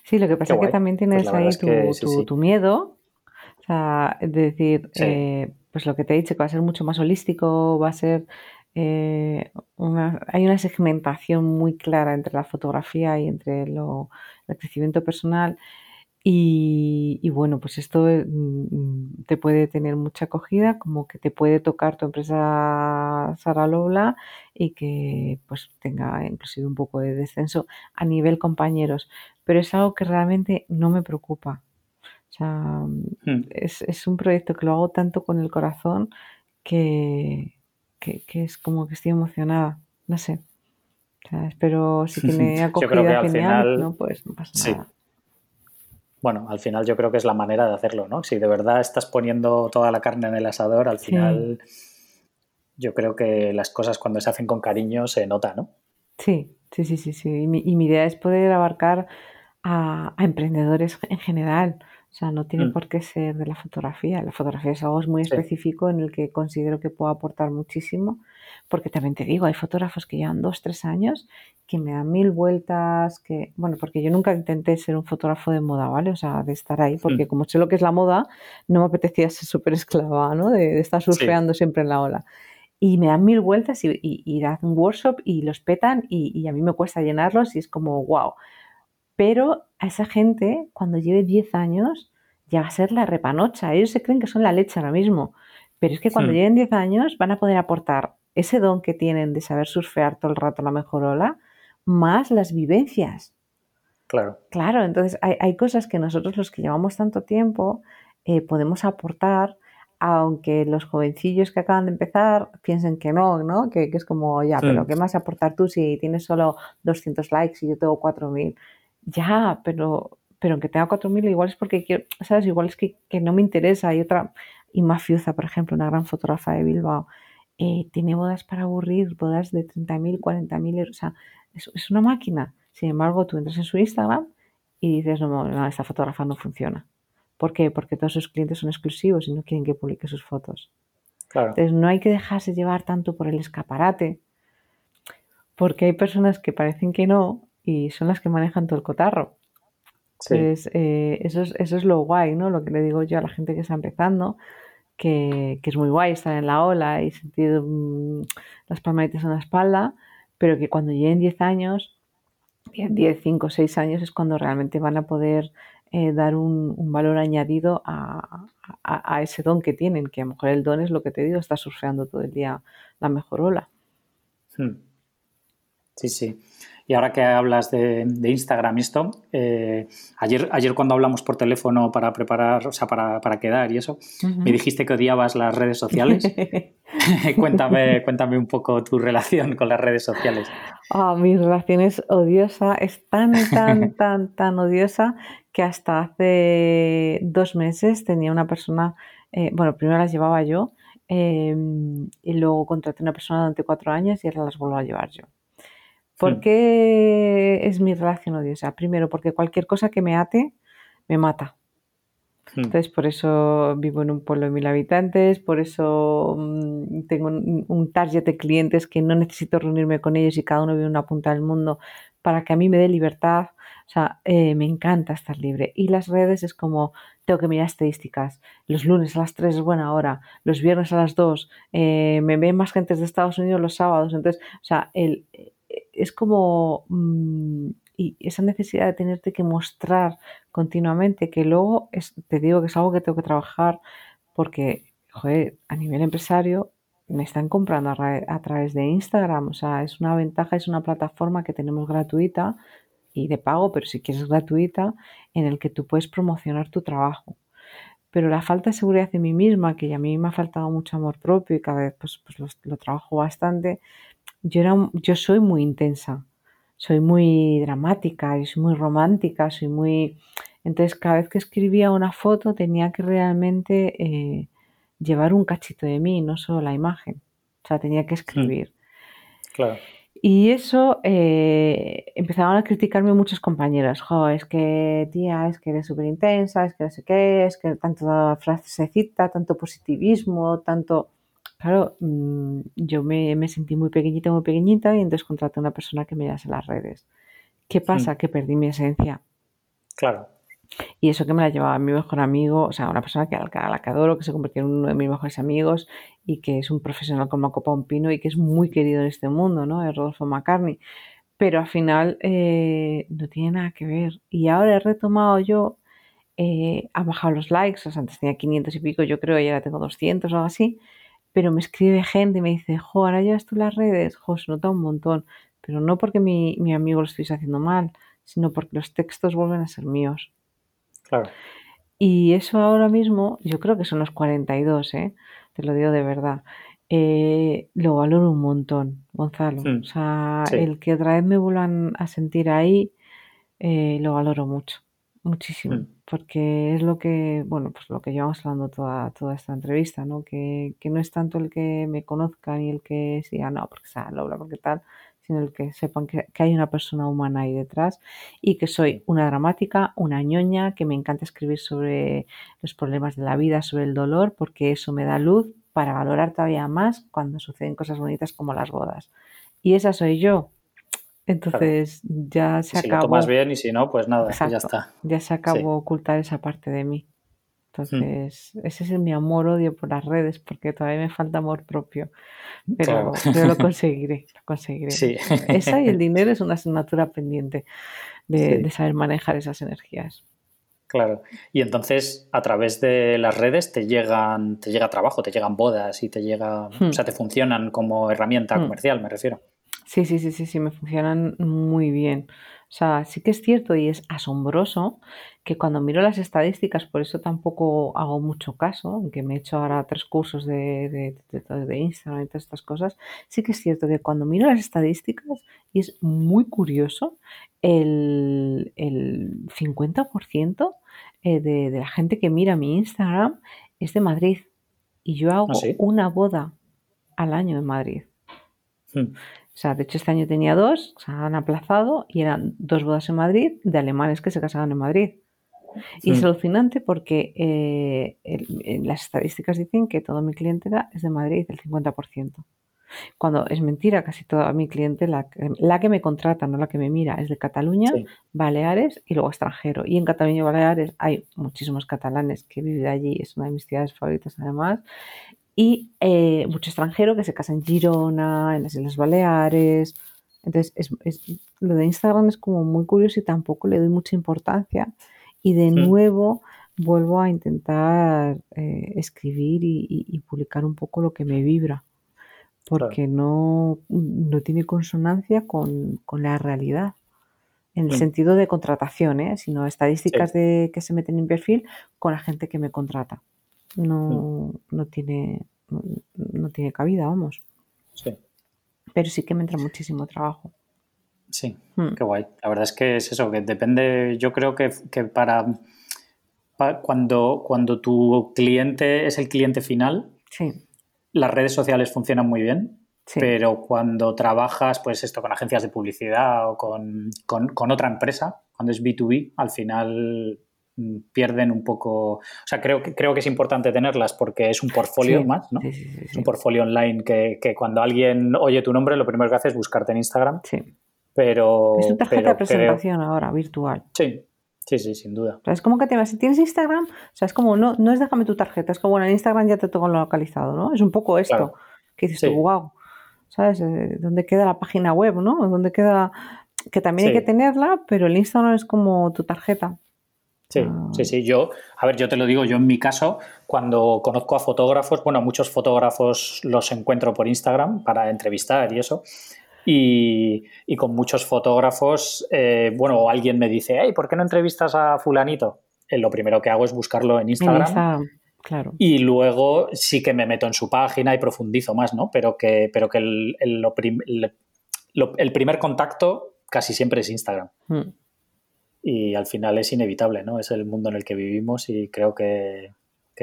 Sí, lo que pasa es que también pues tienes ahí tu, miedo, o sea, de decir, eh, pues lo que te he dicho, que va a ser mucho más holístico, va a ser eh, una, hay una segmentación muy clara entre la fotografía y entre lo, el crecimiento personal y, bueno, pues esto eh, mm, te puede tener mucha acogida, como que te puede tocar tu empresa Sara Lobla y que pues tenga inclusive un poco de descenso a nivel compañeros. Pero es algo que realmente no me preocupa. O sea, hmm. es, un proyecto que lo hago tanto con el corazón que, que, es como que estoy emocionada. No sé. O sea, espero si tiene acogida genial, no, pues no pasa nada bueno, al final yo creo que es la manera de hacerlo, ¿no? Si de verdad estás poniendo toda la carne en el asador, al final yo creo que las cosas cuando se hacen con cariño se nota, ¿no? Sí, sí, sí, sí, sí. Y mi, idea es poder abarcar a, emprendedores en general. O sea, no tiene mm. por qué ser de la fotografía. La fotografía es algo muy específico en el que considero que puedo aportar muchísimo porque también te digo, hay fotógrafos que llevan dos, tres años que me dan mil vueltas, que, bueno, porque yo nunca intenté ser un fotógrafo de moda, ¿vale? O sea, de estar ahí, porque como sé lo que es la moda, no me apetecía ser súper esclava, ¿no? De, estar surfeando siempre en la ola. Y me dan mil vueltas y, y, dan un workshop y los petan y, y a mí me cuesta llenarlos y es como, wow. Pero a esa gente, cuando lleve 10 años, ya va a ser la repanocha. Ellos se creen que son la leche ahora mismo. Pero es que cuando lleven 10 años van a poder aportar ese don que tienen de saber surfear todo el rato la mejor ola, más las vivencias. Claro. Claro, entonces hay, cosas que nosotros los que llevamos tanto tiempo eh, podemos aportar, aunque los jovencillos que acaban de empezar piensen que no, ¿no? Que, es como, ya, pero ¿qué más aportar tú si tienes solo 200 likes y yo tengo 4.000? Ya, pero, pero aunque tenga 4.000 igual es porque quiero, ¿sabes? Igual es que, que no me interesa. Hay otra, y Mafiuza, por ejemplo, una gran fotógrafa de Bilbao, eh, tiene bodas para aburrir, bodas de 30.000, 40.000 euros. O sea, es, una máquina. Sin embargo, tú entras en su Instagram y dices, no, no, esta fotógrafa no funciona. ¿Por qué? Porque todos sus clientes son exclusivos y no quieren que publique sus fotos. Entonces, no hay que dejarse llevar tanto por el escaparate, porque hay personas que parecen que no y son las que manejan todo el cotarro. Entonces, eh, eso, es, eso es lo guay, ¿no? Lo que le digo yo a la gente que está empezando, que, es muy guay estar en la ola y sentir mm, las palmaditas en la espalda, pero que cuando lleguen 10 años, 10, 5, 6 años es cuando realmente van a poder eh, dar un, valor añadido a, ese don que tienen, que a lo mejor el don es lo que te digo, está surfeando todo el día la mejor ola. Hmm. Sí, sí. Y ahora que hablas de, Instagram esto, eh, ayer, ayer cuando hablamos por teléfono para preparar, o sea, para, quedar y eso, me dijiste que odiabas las redes sociales. cuéntame, cuéntame un poco tu relación con las redes sociales. Oh, mi relación es odiosa, es tan, tan, tan, tan odiosa que hasta hace dos meses tenía una persona, eh, bueno, primero las llevaba yo em, y luego contraté una persona durante cuatro años y ahora las vuelvo a llevar yo. ¿Por qué es mi relación odiosa? Primero, porque cualquier cosa que me ate me mata. Hmm. Entonces, por eso vivo en un pueblo de mil habitantes, por eso mm, tengo un, target de clientes que no necesito reunirme con ellos y cada uno vive en una punta del mundo para que a mí me dé libertad. O sea, eh, me encanta estar libre. Y las redes es como, tengo que mirar estadísticas. Los lunes a las 3 es buena hora, los viernes a las 2, eh, me ven más gente de Estados Unidos los sábados. Entonces, o sea, el, es como... Mm, y esa necesidad de tenerte que mostrar continuamente, que luego te digo que es algo que tengo que trabajar porque, a nivel empresario me están comprando a, través de Instagram, o sea, es una ventaja, es una plataforma que tenemos gratuita y de pago, pero si quieres gratuita, en el que tú puedes promocionar tu trabajo. Pero la falta de seguridad en mí misma, que a mí me ha faltado mucho amor propio y cada vez pues, pues lo, trabajo bastante, yo, era, yo soy muy intensa soy muy dramática y soy muy romántica, soy muy... Entonces cada vez que escribía una foto tenía que realmente eh, llevar un cachito de mí, no solo la imagen. O sea, tenía que escribir. Claro. Y eso eh, empezaban a criticarme muchos compañeros. Jo, es que, tía, es que eres súper intensa, es que no sé qué, es que tanto frasecita, tanto positivismo, tanto claro, mm, yo me, sentí muy pequeñita, muy pequeñita y entonces contraté a una persona que me llevase las redes. ¿Qué pasa? Que perdí mi esencia. Claro. Y eso que me la llevaba mi mejor amigo, o sea, una persona que, a la que adoro, que se convirtió en uno de mis mejores amigos y que es un profesional como copa un pino y que es muy querido en este mundo, ¿no? Es Rodolfo McCartney. Pero al final eh, no tiene nada que ver. Y ahora he retomado yo, eh, ha bajado los likes, o sea, antes tenía 500 y pico, yo creo, y ahora tengo 200 o algo así pero me escribe gente y me dice, jo, ahora llevas tú las redes, jo, se nota un montón, pero no porque mi, amigo lo estuviese haciendo mal, sino porque los textos vuelven a ser míos. Claro. Y eso ahora mismo, yo creo que son los 42, ¿eh? te lo digo de verdad. Eh, lo valoro un montón, Gonzalo. Hmm. O sea, el que otra vez me vuelvan a sentir ahí, eh, lo valoro mucho, muchísimo. Hmm porque es lo que, bueno, pues lo que llevamos hablando toda, toda esta entrevista, ¿no? Que, no es tanto el que me conozca ni el que siga, no, porque sea Lola, porque tal, sino el que sepan que, hay una persona humana ahí detrás y que soy una dramática, una ñoña, que me encanta escribir sobre los problemas de la vida, sobre el dolor, porque eso me da luz para valorar todavía más cuando suceden cosas bonitas como las bodas. Y esa soy yo, entonces ya se acabó. Si lo tomas bien y si no, pues nada, ya está. Ya se acabó ocultar esa parte de mí. Hmm. Entonces, ese es mi amor-odio por las redes, porque todavía me falta amor propio. Pero, lo conseguiré, lo conseguiré. Sí. Esa y el dinero es una asignatura pendiente de, saber manejar esas energías. Claro. Y entonces, a través de las redes te llegan, te llega trabajo, te llegan bodas y te llega, o hmm. sea, te funcionan como herramienta hmm. comercial, me refiero. Sí, sí, sí, sí, sí, me funcionan muy bien. O sea, sí que es cierto y es asombroso que cuando miro las estadísticas, por eso tampoco hago mucho caso, aunque me he hecho ahora tres cursos de, de, Instagram y todas estas cosas, sí que es cierto que cuando miro las estadísticas, y es muy curioso, el, 50% eh, de, la gente que mira mi Instagram es de Madrid y yo hago ¿Ah, una boda al año en Madrid. Hmm. O sea, de hecho este año tenía dos, se han aplazado y eran dos bodas en Madrid de alemanes que se casaban en Madrid. Y es alucinante porque eh, las estadísticas dicen que toda mi clientela es de Madrid, el 50%. Cuando es mentira, casi toda mi clientela, la que me contrata, no la que me mira, es de Cataluña, Baleares y luego extranjero. Y en Cataluña y Baleares hay muchísimos catalanes que viven allí, es una de mis ciudades favoritas además y eh, mucho extranjero que se casa en Girona, en las Islas Baleares. Entonces, lo de Instagram es como muy curioso y tampoco le doy mucha importancia. Y de nuevo vuelvo a intentar eh, escribir y, publicar un poco lo que me vibra, porque no, no tiene consonancia con, la realidad. En el sentido de contratación, ¿eh? sino estadísticas de que se meten en perfil con la gente que me contrata no, no, tiene, no, tiene cabida, vamos. Sí. Pero sí que me entra muchísimo trabajo. Sí, hmm. qué guay. La verdad es que es eso, que depende, yo creo que, para, cuando, cuando tu cliente es el cliente final, sí. las redes sociales funcionan muy bien, pero cuando trabajas, pues esto con agencias de publicidad o con, con, con, otra empresa, cuando es B2B, al final pierden un poco. O sea, creo que, creo que es importante tenerlas porque es un portfolio más, ¿no? es un portfolio online que, cuando alguien oye tu nombre, lo primero que hace es buscarte en Instagram. Sí. Pero. Es tu tarjeta de presentación ahora, virtual. Sí, Sí, sí, sin duda. es como que te, si tienes Instagram, o sea, es como, no, no es déjame tu tarjeta, es como, bueno, en Instagram ya te tengo lo localizado, ¿no? Es un poco esto, que dices tú, wow, ¿sabes? Eh, ¿Dónde queda la página web, no? ¿Dónde queda que también hay que tenerla, pero el Instagram es como tu tarjeta. Sí, ah. sí, sí. Yo, a ver, yo te lo digo, yo en mi caso, cuando conozco a fotógrafos, bueno, muchos fotógrafos los encuentro por Instagram para entrevistar y eso. Y, con muchos fotógrafos, eh, bueno, alguien me dice, hey, ¿por qué no entrevistas a fulanito? Eh, lo primero que hago es buscarlo en Instagram. claro. Y luego sí que me meto en su página y profundizo más, ¿no? Pero que, pero que el, el primer contacto casi siempre es Instagram. Hmm. Y al final es inevitable, ¿no? Es el mundo en el que vivimos y creo que,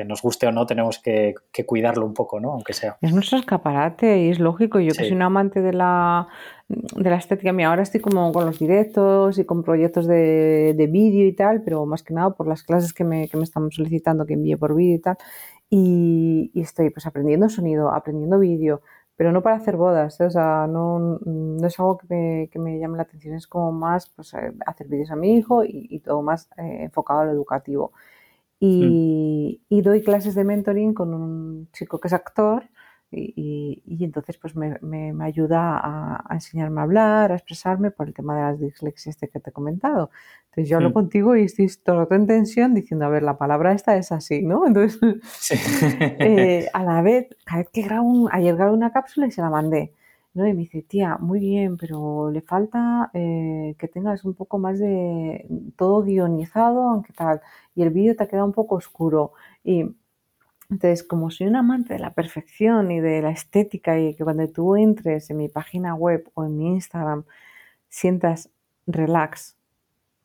nos guste o no, tenemos que, cuidarlo un poco, ¿no? Aunque sea. Es nuestro escaparate y es lógico. Yo que soy un amante de la, de la estética, mí ahora estoy como con los directos y con proyectos de, vídeo y tal, pero más que nada por las clases que me, que me están solicitando que envíe por vídeo y tal. Y, y, estoy pues aprendiendo sonido, aprendiendo vídeo, pero no para hacer bodas, ¿eh? o sea, no, no, es algo que me, que me, llame la atención, es como más pues, eh, hacer vídeos a mi hijo y, todo más eh, enfocado a lo educativo. Y, mm. y, doy clases de mentoring con un chico que es actor y, y, entonces pues me, me, me ayuda a, a, enseñarme a hablar, a expresarme por el tema de las dislexias este que te he comentado. Entonces yo hablo contigo y estoy todo en tensión diciendo, a ver, la palabra esta es así, ¿no? Entonces, eh, a la vez, cada vez que grabo, ayer grabé una cápsula y se la mandé. ¿no? Y me dice, tía, muy bien, pero le falta eh, que tengas un poco más de todo guionizado, aunque tal, y el vídeo te ha quedado un poco oscuro. Y entonces, como soy un amante de la perfección y de la estética y que cuando tú entres en mi página web o en mi Instagram sientas relax,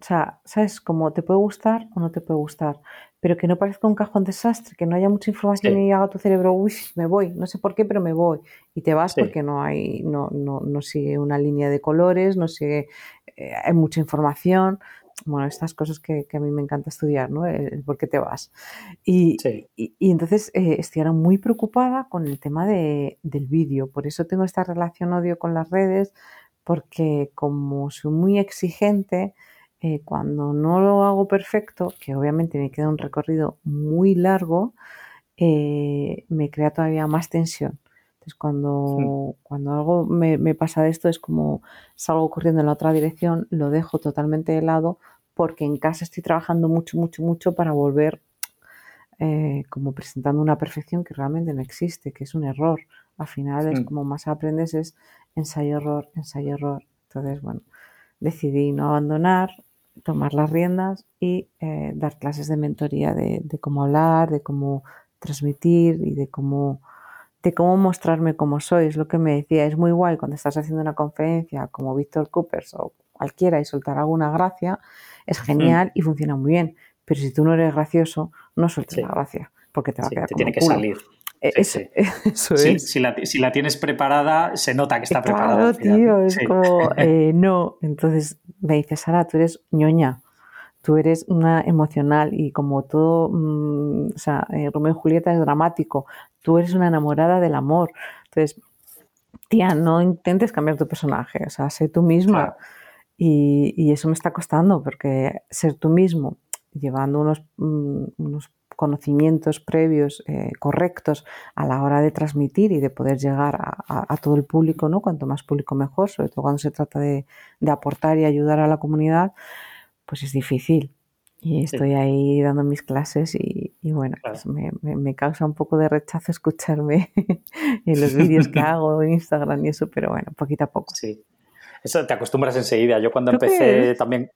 o sea, ¿sabes? Como te puede gustar o no te puede gustar, pero que no parezca un cajón desastre, que no haya mucha información y haga tu cerebro, uy, me voy, no sé por qué, pero me voy. Y te vas porque no hay, no, no, no sigue una línea de colores, no sigue, eh, hay mucha información bueno, estas cosas que, a mí me encanta estudiar, ¿no? El, por qué te vas. Y, y, entonces eh, estoy ahora muy preocupada con el tema de, del vídeo. Por eso tengo esta relación odio con las redes, porque como soy muy exigente, eh, cuando no lo hago perfecto, que obviamente me queda un recorrido muy largo, eh, me crea todavía más tensión. Entonces, cuando, cuando algo me, me, pasa de esto, es como salgo corriendo en la otra dirección, lo dejo totalmente de lado, porque en casa estoy trabajando mucho, mucho, mucho para volver eh, como presentando una perfección que realmente no existe, que es un error. Al final es como más aprendes es ensayo-error, ensayo-error. Entonces, bueno, decidí no abandonar, tomar las riendas y eh, dar clases de mentoría de, de, cómo hablar, de cómo transmitir y de cómo de cómo mostrarme como soy. Es lo que me decía, es muy guay cuando estás haciendo una conferencia como Víctor Coopers o cualquiera y soltar alguna gracia, es genial y funciona muy bien. Pero si tú no eres gracioso, no sueltes la gracia, porque te va a quedar te tiene que salir. Eso, es. Si la, si, la, tienes preparada, se nota que está preparada. Claro, tío, es como, eh, no. Entonces me dice, Sara, tú eres ñoña tú eres una emocional y como todo, mm, o sea, eh, Romeo y Julieta es dramático, tú eres una enamorada del amor. Entonces, tía, no intentes cambiar tu personaje, o sea, sé tú misma. Y, eso me está costando, porque ser tú mismo, llevando unos, mm, unos conocimientos previos eh, correctos a la hora de transmitir y de poder llegar a, todo el público, ¿no? Cuanto más público mejor, sobre todo cuando se trata de, de aportar y ayudar a la comunidad, pues es difícil. Y estoy ahí dando mis clases y, bueno, pues me, causa un poco de rechazo escucharme en los vídeos que hago en Instagram y eso, pero bueno, poquito a poco. Sí, eso te acostumbras enseguida. Yo cuando empecé también,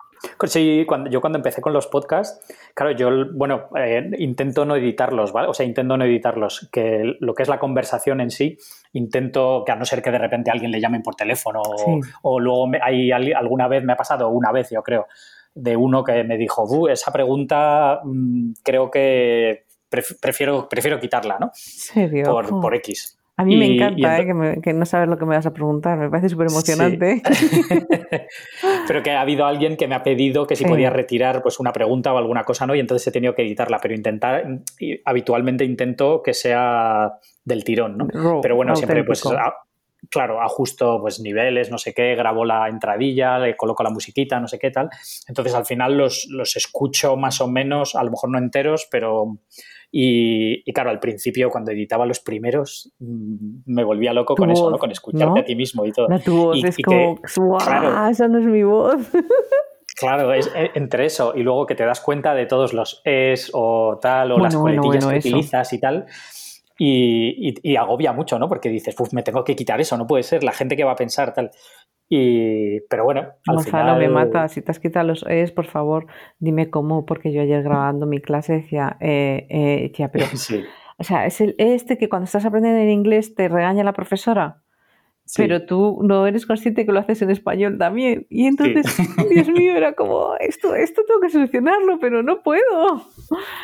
sí, cuando, yo cuando empecé con los podcasts, claro, yo, bueno, eh, intento no editarlos, ¿vale? O sea, intento no editarlos, que lo que es la conversación en sí, intento, que a no ser que de repente alguien le llamen por teléfono o, luego hay, alguna vez, me ha pasado una vez, yo creo, de uno que me dijo, esa pregunta mm, creo que prefiero, prefiero quitarla, ¿no? ¿Serio? Por, por X. A mí me encanta ¿eh? que, no sabes lo que me vas a preguntar, me parece súper emocionante. pero que ha habido alguien que me ha pedido que si podía retirar pues una pregunta o alguna cosa, ¿no? Y entonces he tenido que editarla, pero intentar, habitualmente intento que sea del tirón, ¿no? pero bueno, siempre pues claro, ajusto pues niveles, no sé qué, grabo la entradilla, le coloco la musiquita, no sé qué tal. Entonces al final los, los escucho más o menos, a lo mejor no enteros, pero y, claro, al principio cuando editaba los primeros mm, me volvía loco con eso, ¿no? Con escucharte a ti mismo y todo. tu voz es como, claro, esa no es mi voz. Claro, es, eh, entre eso y luego que te das cuenta de todos los es o tal, o las coletillas que utilizas y tal. Y, agobia mucho, ¿no? Porque dices, me tengo que quitar eso, no puede ser, la gente que va a pensar tal. Y, pero bueno, al Gonzalo, me mata. Si te has quitado los es, por favor, dime cómo, porque yo ayer grabando mi clase decía, eh, eh, decía pero, o sea, es el, este que cuando estás aprendiendo en inglés te regaña la profesora, pero tú no eres consciente que lo haces en español también. Y entonces, Dios mío, era como, esto, esto tengo que solucionarlo, pero no puedo.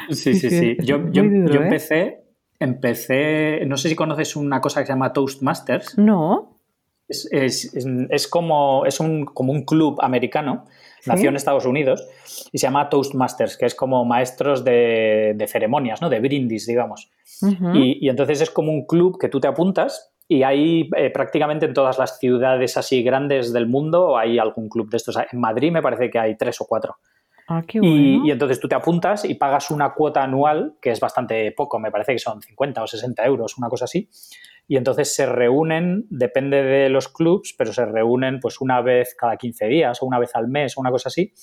Sí, sí, sí. Yo, yo, yo ¿eh? empecé, empecé, no sé si conoces una cosa que se llama Toastmasters. No. Es, como, es un, como un club americano, nació en Estados Unidos, y se llama Toastmasters, que es como maestros de, ceremonias, ¿no? de brindis, digamos. y, entonces es como un club que tú te apuntas y hay eh, prácticamente en todas las ciudades así grandes del mundo hay algún club de estos. En Madrid me parece que hay tres o cuatro. Ah, y, y, entonces tú te apuntas y pagas una cuota anual, que es bastante poco, me parece que son 50 o 60 euros, una cosa así y entonces se reúnen, depende de los clubs, pero se reúnen pues una vez cada 15 días o una vez al mes o una cosa así.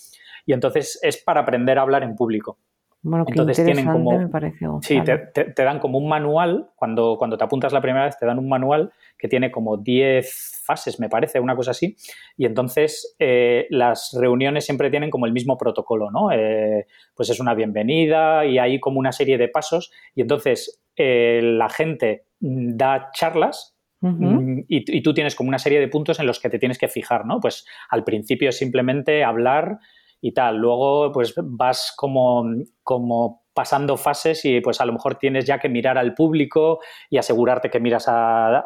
Y entonces es para aprender a hablar en público. Bueno, entonces tienen como, me parece. Sí, te, dan como un manual, cuando, cuando te apuntas la primera vez te dan un manual que tiene como 10 fases, me parece, una cosa así, y entonces eh, las reuniones siempre tienen como el mismo protocolo, ¿no? Eh, pues es una bienvenida y hay como una serie de pasos, y entonces eh, la gente da charlas mm, y, tú tienes como una serie de puntos en los que te tienes que fijar, ¿no? Pues al principio es simplemente hablar y tal, luego pues vas como, como pasando fases y pues a lo mejor tienes ya que mirar al público y asegurarte que miras a,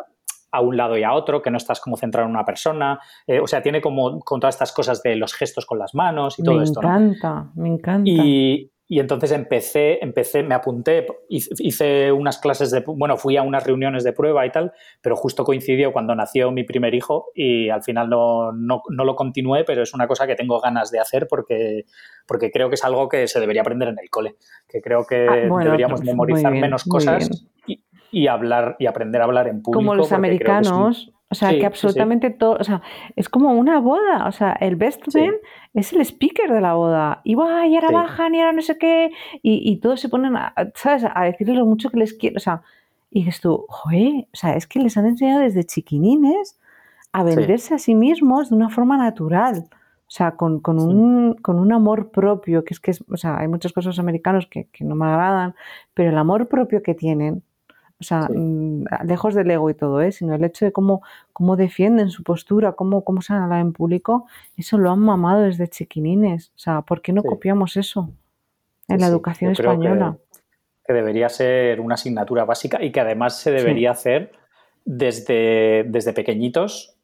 un lado y a otro, que no estás como centrado en una persona. Eh, o sea, tiene como con todas estas cosas de los gestos con las manos y todo esto. Me encanta, me encanta. Y, y entonces empecé, empecé, me apunté, hice unas clases de, bueno, fui a unas reuniones de prueba y tal, pero justo coincidió cuando nació mi primer hijo y al final no, no, no lo continué, pero es una cosa que tengo ganas de hacer porque, porque creo que es algo que se debería aprender en el cole, que creo que ah, deberíamos pues memorizar menos cosas y, y, hablar y aprender a hablar en público. Como los americanos, o sea, que absolutamente todo, o sea, es como una boda, o sea, el best man es el speaker de la boda. Y va, y ahora bajan, y ahora no sé qué, y, todos se ponen, a, ¿sabes?, a decirles lo mucho que les quiero, o sea, y dices tú, joder, o sea, es que les han enseñado desde chiquinines a venderse a sí mismos de una forma natural. O sea, con, con, un, con un amor propio, que es que, o sea, hay muchas cosas americanos que, que no me agradan, pero el amor propio que tienen, o sea, mm, lejos del ego y todo, ¿eh? sino el hecho de cómo, cómo defienden su postura, cómo, cómo se han en público, eso lo han mamado desde chiquinines. O sea, ¿por qué no copiamos eso en la educación española? Que, debería ser una asignatura básica y que además se debería hacer desde, desde pequeñitos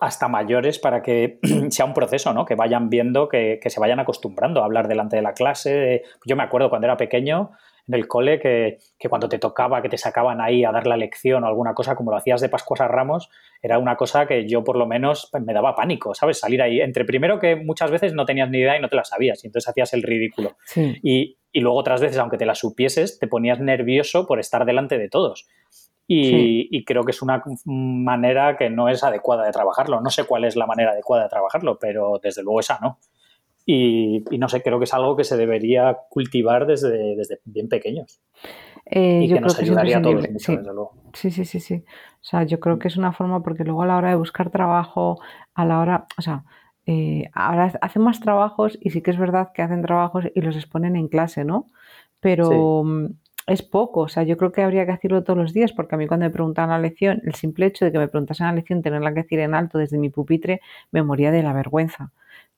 hasta mayores para que sea un proceso, ¿no? Que vayan viendo, que, que, se vayan acostumbrando a hablar delante de la clase. Yo me acuerdo cuando era pequeño, en el cole que, cuando te tocaba, que te sacaban ahí a dar la lección o alguna cosa, como lo hacías de Pascuas a Ramos, era una cosa que yo por lo menos pues, me daba pánico, ¿sabes? Salir ahí. Entre primero que muchas veces no tenías ni idea y no te la sabías y entonces hacías el ridículo. Y, luego otras veces, aunque te la supieses, te ponías nervioso por estar delante de todos. Y, y, creo que es una manera que no es adecuada de trabajarlo. No sé cuál es la manera adecuada de trabajarlo, pero desde luego esa no. Y, no sé, creo que es algo que se debería cultivar desde, desde bien pequeños. Eh, y que nos ayudaría a todos sí. desde luego. Sí, sí, sí, sí. O sea, yo creo que es una forma porque luego a la hora de buscar trabajo, a la hora, o sea, eh, ahora hacen más trabajos y sí que es verdad que hacen trabajos y los exponen en clase, ¿no? Pero mm, es poco, o sea, yo creo que habría que hacerlo todos los días porque a mí cuando me preguntaban la lección, el simple hecho de que me preguntasen la lección, tenerla que decir en alto desde mi pupitre, me moría de la vergüenza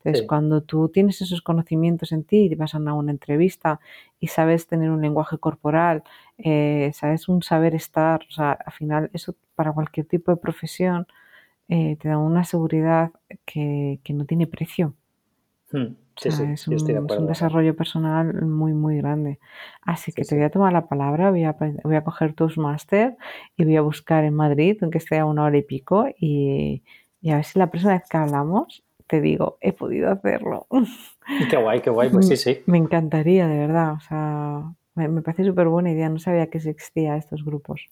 Entonces, cuando tú tienes esos conocimientos en ti y vas a una, entrevista y sabes tener un lenguaje corporal, eh, sabes un saber estar, o sea, al final eso para cualquier tipo de profesión eh, te da una seguridad que, no tiene precio. Hmm, sí, sí, es, un, desarrollo personal muy, muy grande. Así que te voy a tomar la palabra, voy a, voy a coger tus máster y voy a buscar en Madrid, aunque esté a una hora y pico, y, y a ver si la próxima vez que hablamos te digo, he podido hacerlo. Qué guay, qué guay, pues sí, sí. Me encantaría, de verdad. O sea, me, parece súper buena idea. No sabía que existía estos grupos.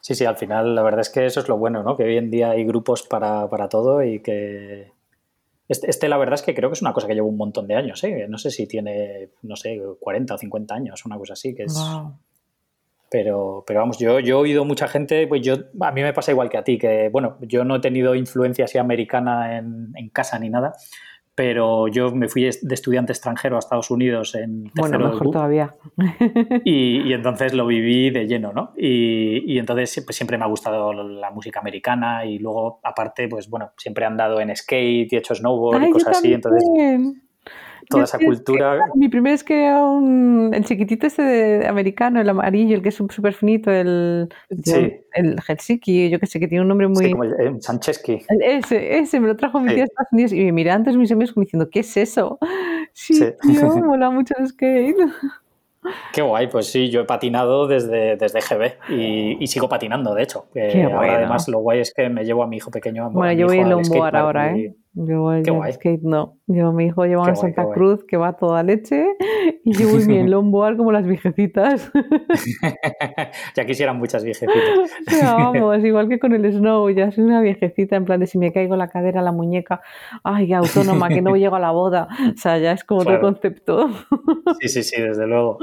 Sí, sí, al final la verdad es que eso es lo bueno, ¿no? Que hoy en día hay grupos para, todo y que... Este, este, la verdad es que creo que es una cosa que lleva un montón de años, ¿eh? No sé si tiene, no sé, 40 o 50 años, una cosa así, que es... Pero, pero vamos, yo, yo he oído mucha gente, pues yo, a mí me pasa igual que a ti, que bueno, yo no he tenido influencia así americana en, en casa ni nada, pero yo me fui de estudiante extranjero a Estados Unidos en Bueno, mejor todavía. Y, y, entonces lo viví de lleno, ¿no? Y, y entonces pues, siempre me ha gustado la música americana y luego, aparte, pues bueno, siempre he andado en skate y he hecho snowboard y cosas así, entonces toda esa cultura. mi primer es que un, el chiquitito ese de, americano, el amarillo, el que es súper finito, el, el Helsinki, yo que sé, que tiene un nombre muy... Sí, como el, el Sancheski. Ese, ese, me lo trajo mi tía de Estados Unidos y me miré antes mis amigos como diciendo, ¿qué es eso? Sí, tío, mola mucho el skate. Qué guay, pues sí, yo he patinado desde, desde GB y, sigo patinando, de hecho. ahora además lo guay es que me llevo a mi hijo pequeño a Bueno, yo voy en longboard ahora, ¿eh? Yo en skate no. Yo, mi hijo lleva una Santa Cruz que va toda leche y yo voy en longboard como las viejecitas. ya quisieran muchas viejecitas. vamos, igual que con el snow, ya soy una viejecita en plan de si me caigo la cadera, la muñeca, ay, autónoma, que no llego a la boda. O sea, ya es como otro concepto. sí, sí, sí, desde luego.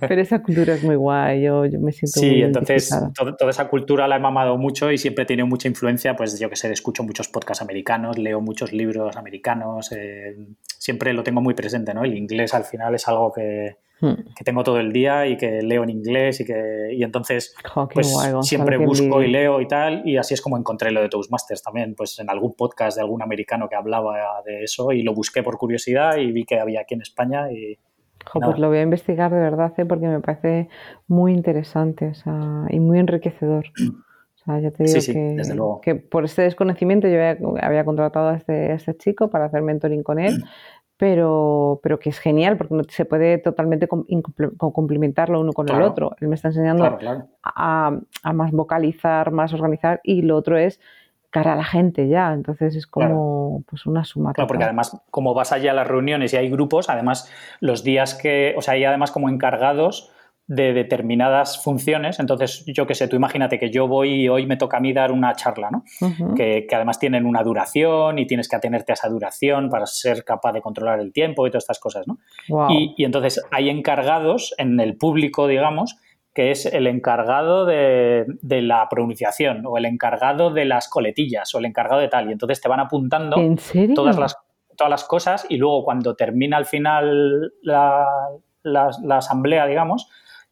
Pero esa cultura es muy guay, yo, yo me siento Sí, entonces toda esa cultura la he mamado mucho y siempre tiene mucha influencia, pues yo que sé, escucho muchos podcasts americanos, leo muchos libros americanos, eh, siempre lo tengo muy presente, ¿no? El inglés al final es algo que, hmm. que tengo todo el día y que leo en inglés y que y entonces pues, siempre busco y leo y tal y así es como encontré lo de Toastmasters también, pues en algún podcast de algún americano que hablaba de eso y lo busqué por curiosidad y vi que había aquí en España y pues lo voy a investigar de verdad, ¿eh? porque me parece muy interesante y muy enriquecedor. ya te digo que, por este desconocimiento yo había, contratado a este, este, chico para hacer mentoring con él, pero, pero que es genial porque se puede totalmente complementarlo uno con el otro. Él me está enseñando A, más vocalizar, más organizar y lo otro es cara a la gente ya, entonces es como pues una suma. Claro, porque además como vas allá a las reuniones y hay grupos, además los días que, o sea, hay además como encargados de determinadas funciones. Entonces, yo qué sé, tú imagínate que yo voy y hoy me toca a mí dar una charla, ¿no? que, además tienen una duración y tienes que atenerte a esa duración para ser capaz de controlar el tiempo y todas estas cosas, ¿no? Y, entonces hay encargados en el público, digamos, que es el encargado de, la pronunciación o el encargado de las coletillas o el encargado de tal. Y entonces te van apuntando todas las todas las cosas y luego cuando termina al final la, la asamblea, digamos,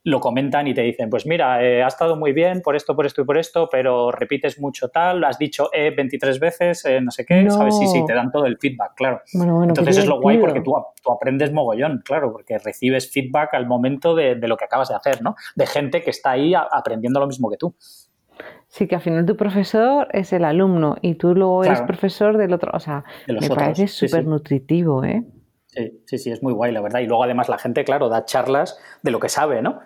lo comentan y te dicen, pues mira, eh, ha estado muy bien por esto, por esto y por esto, pero repites mucho tal, has dicho E 23 veces, eh, no sé qué, ¿sabes? Sí, sí, te dan todo el feedback, claro. Entonces es lo guay porque tú, aprendes mogollón, claro, porque recibes feedback al momento de, lo que acabas de hacer, ¿no? De gente que está ahí aprendiendo lo mismo que tú. Sí, que al final tu profesor es el alumno y tú luego eres profesor del otro. O sea, me parece súper nutritivo, ¿eh? Sí, sí, sí, es muy guay, la verdad. Y luego además la gente, claro, da charlas de lo que sabe, ¿no?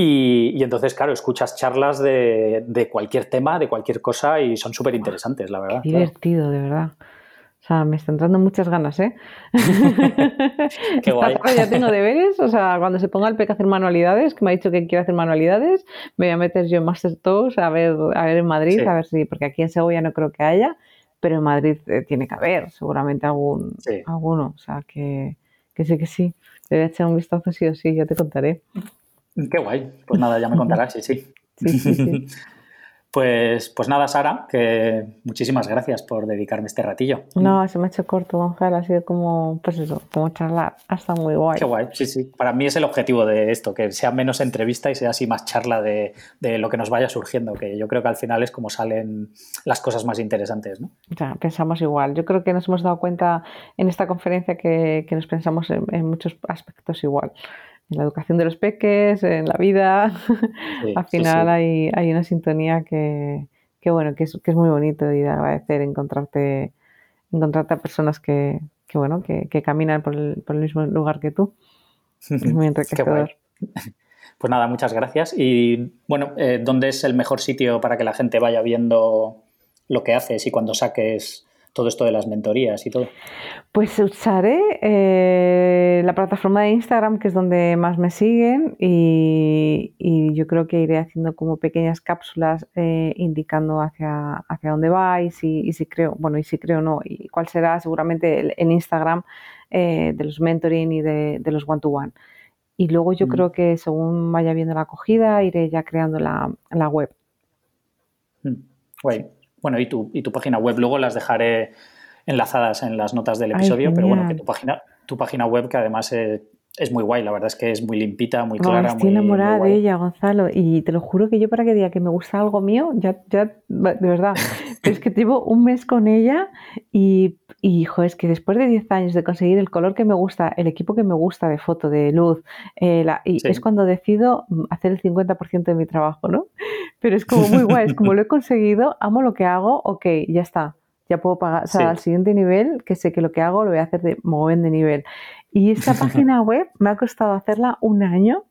Y, entonces, claro, escuchas charlas de, de, cualquier tema, de cualquier cosa y son súper interesantes, la verdad. divertido, de verdad. O sea, me están dando muchas ganas, ¿eh? Qué guay. ya tengo deberes, o sea, cuando se ponga el PEC a hacer manualidades, que me ha dicho que quiere hacer manualidades, me voy a meter yo en Master Tours a ver, a ver en Madrid, a ver si, porque aquí en Segovia no creo que haya, pero en Madrid eh, tiene que haber seguramente algún, alguno, o sea, que, que sí que sí. Le voy a echar un vistazo sí o sí, ya te contaré. Qué guay. Pues nada, ya me contarás, sí, sí. Pues, pues nada, Sara, que muchísimas gracias por dedicarme este ratillo. No, se me ha hecho corto, Gonzalo, ha sido como, pues eso, como charlar, hasta muy guay. Qué guay, sí, sí. Para mí es el objetivo de esto, que sea menos entrevista y sea así más charla de, lo que nos vaya surgiendo, que yo creo que al final es como salen las cosas más interesantes, ¿no? Ya, pensamos igual. Yo creo que nos hemos dado cuenta en esta conferencia que, nos pensamos en muchos aspectos igual en la educación de los peques, en la vida. Al final Hay, hay, una sintonía que, que bueno, que es, que es, muy bonito y de agradecer encontrarte, encontrarte a personas que, que bueno, que, que, caminan por el, por el, mismo lugar que tú. Es muy enriquecedor. Pues nada, muchas gracias. Y bueno, eh, ¿dónde es el mejor sitio para que la gente vaya viendo lo que haces y cuando saques todo esto de las mentorías y todo? Pues usaré eh, la plataforma de Instagram, que es donde más me siguen, y, yo creo que iré haciendo como pequeñas cápsulas eh, indicando hacia, hacia dónde va y si, si creo, bueno, y si creo o no, y cuál será seguramente el, Instagram eh, de los mentoring y de, los one-to-one. Y luego yo mm. creo que según vaya viendo la acogida, iré ya creando la, web. Mm. Bueno, y tu, y tu página web, luego las dejaré enlazadas en las notas del episodio, pero bueno, que tu página, tu página web, que además es, muy guay, la verdad es que es muy limpita, muy clara. estoy enamorada de ella, Gonzalo, y te lo juro que yo para que diga que me gusta algo mío, ya, ya de verdad, es que llevo un mes con ella y, y hijo, es que después de 10 años de conseguir el color que me gusta, el equipo que me gusta de foto, de luz, eh, y es cuando decido hacer el 50% de mi trabajo, ¿no? Pero es como muy guay, es como lo he conseguido, amo lo que hago, ok, ya está, ya puedo pagar, o sea, al siguiente nivel, que sé que lo que hago lo voy a hacer de mover de nivel. Y esta página web me ha costado hacerla un año,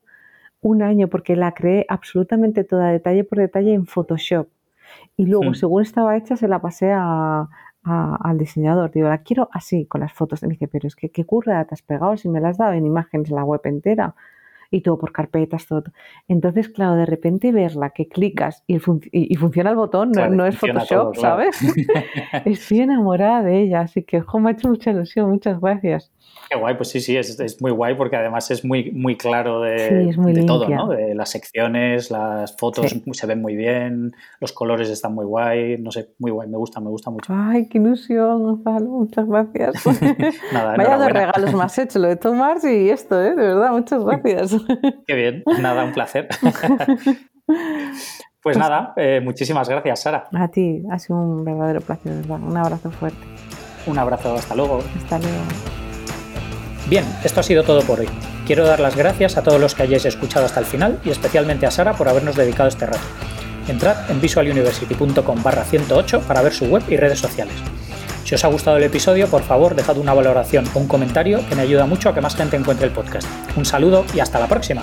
un año, porque la creé absolutamente toda, detalle por detalle, en Photoshop. Y luego, según estaba hecha, se la pasé a, al diseñador. Digo, la quiero así, con las fotos. Y me dice, pero es que qué curra te has pegado si me la has dado en imágenes en la web entera y todo por carpetas, todo. Entonces, claro, de repente verla, que clicas y, funciona el botón, no, es Photoshop, ¿sabes? Estoy enamorada de ella, así que, jo, me ha hecho mucha ilusión, muchas gracias. Qué guay, pues sí, sí, es, es, muy guay porque además es muy, muy claro de, de todo, ¿no? De las secciones, las fotos se ven muy bien, los colores están muy guay, no sé, muy guay, me gusta, me gusta mucho. Ay, qué ilusión, Gonzalo, muchas gracias. Nada, Vaya dos regalos más hecho, lo de Tomás y esto, ¿eh? De verdad, muchas gracias. qué bien, nada, un placer. Pues, pues nada, eh, muchísimas gracias, Sara. A ti, ha sido un verdadero placer, ¿verdad? Un abrazo fuerte. Un abrazo, hasta luego. Hasta luego. Bien, esto ha sido todo por hoy. Quiero dar las gracias a todos los que hayáis escuchado hasta el final y especialmente a Sara por habernos dedicado este rato. Entrad en visualuniversity.com barra 108 para ver su web y redes sociales. Si os ha gustado el episodio, por favor, dejad una valoración o un comentario que me ayuda mucho a que más gente encuentre el podcast. Un saludo y hasta la próxima.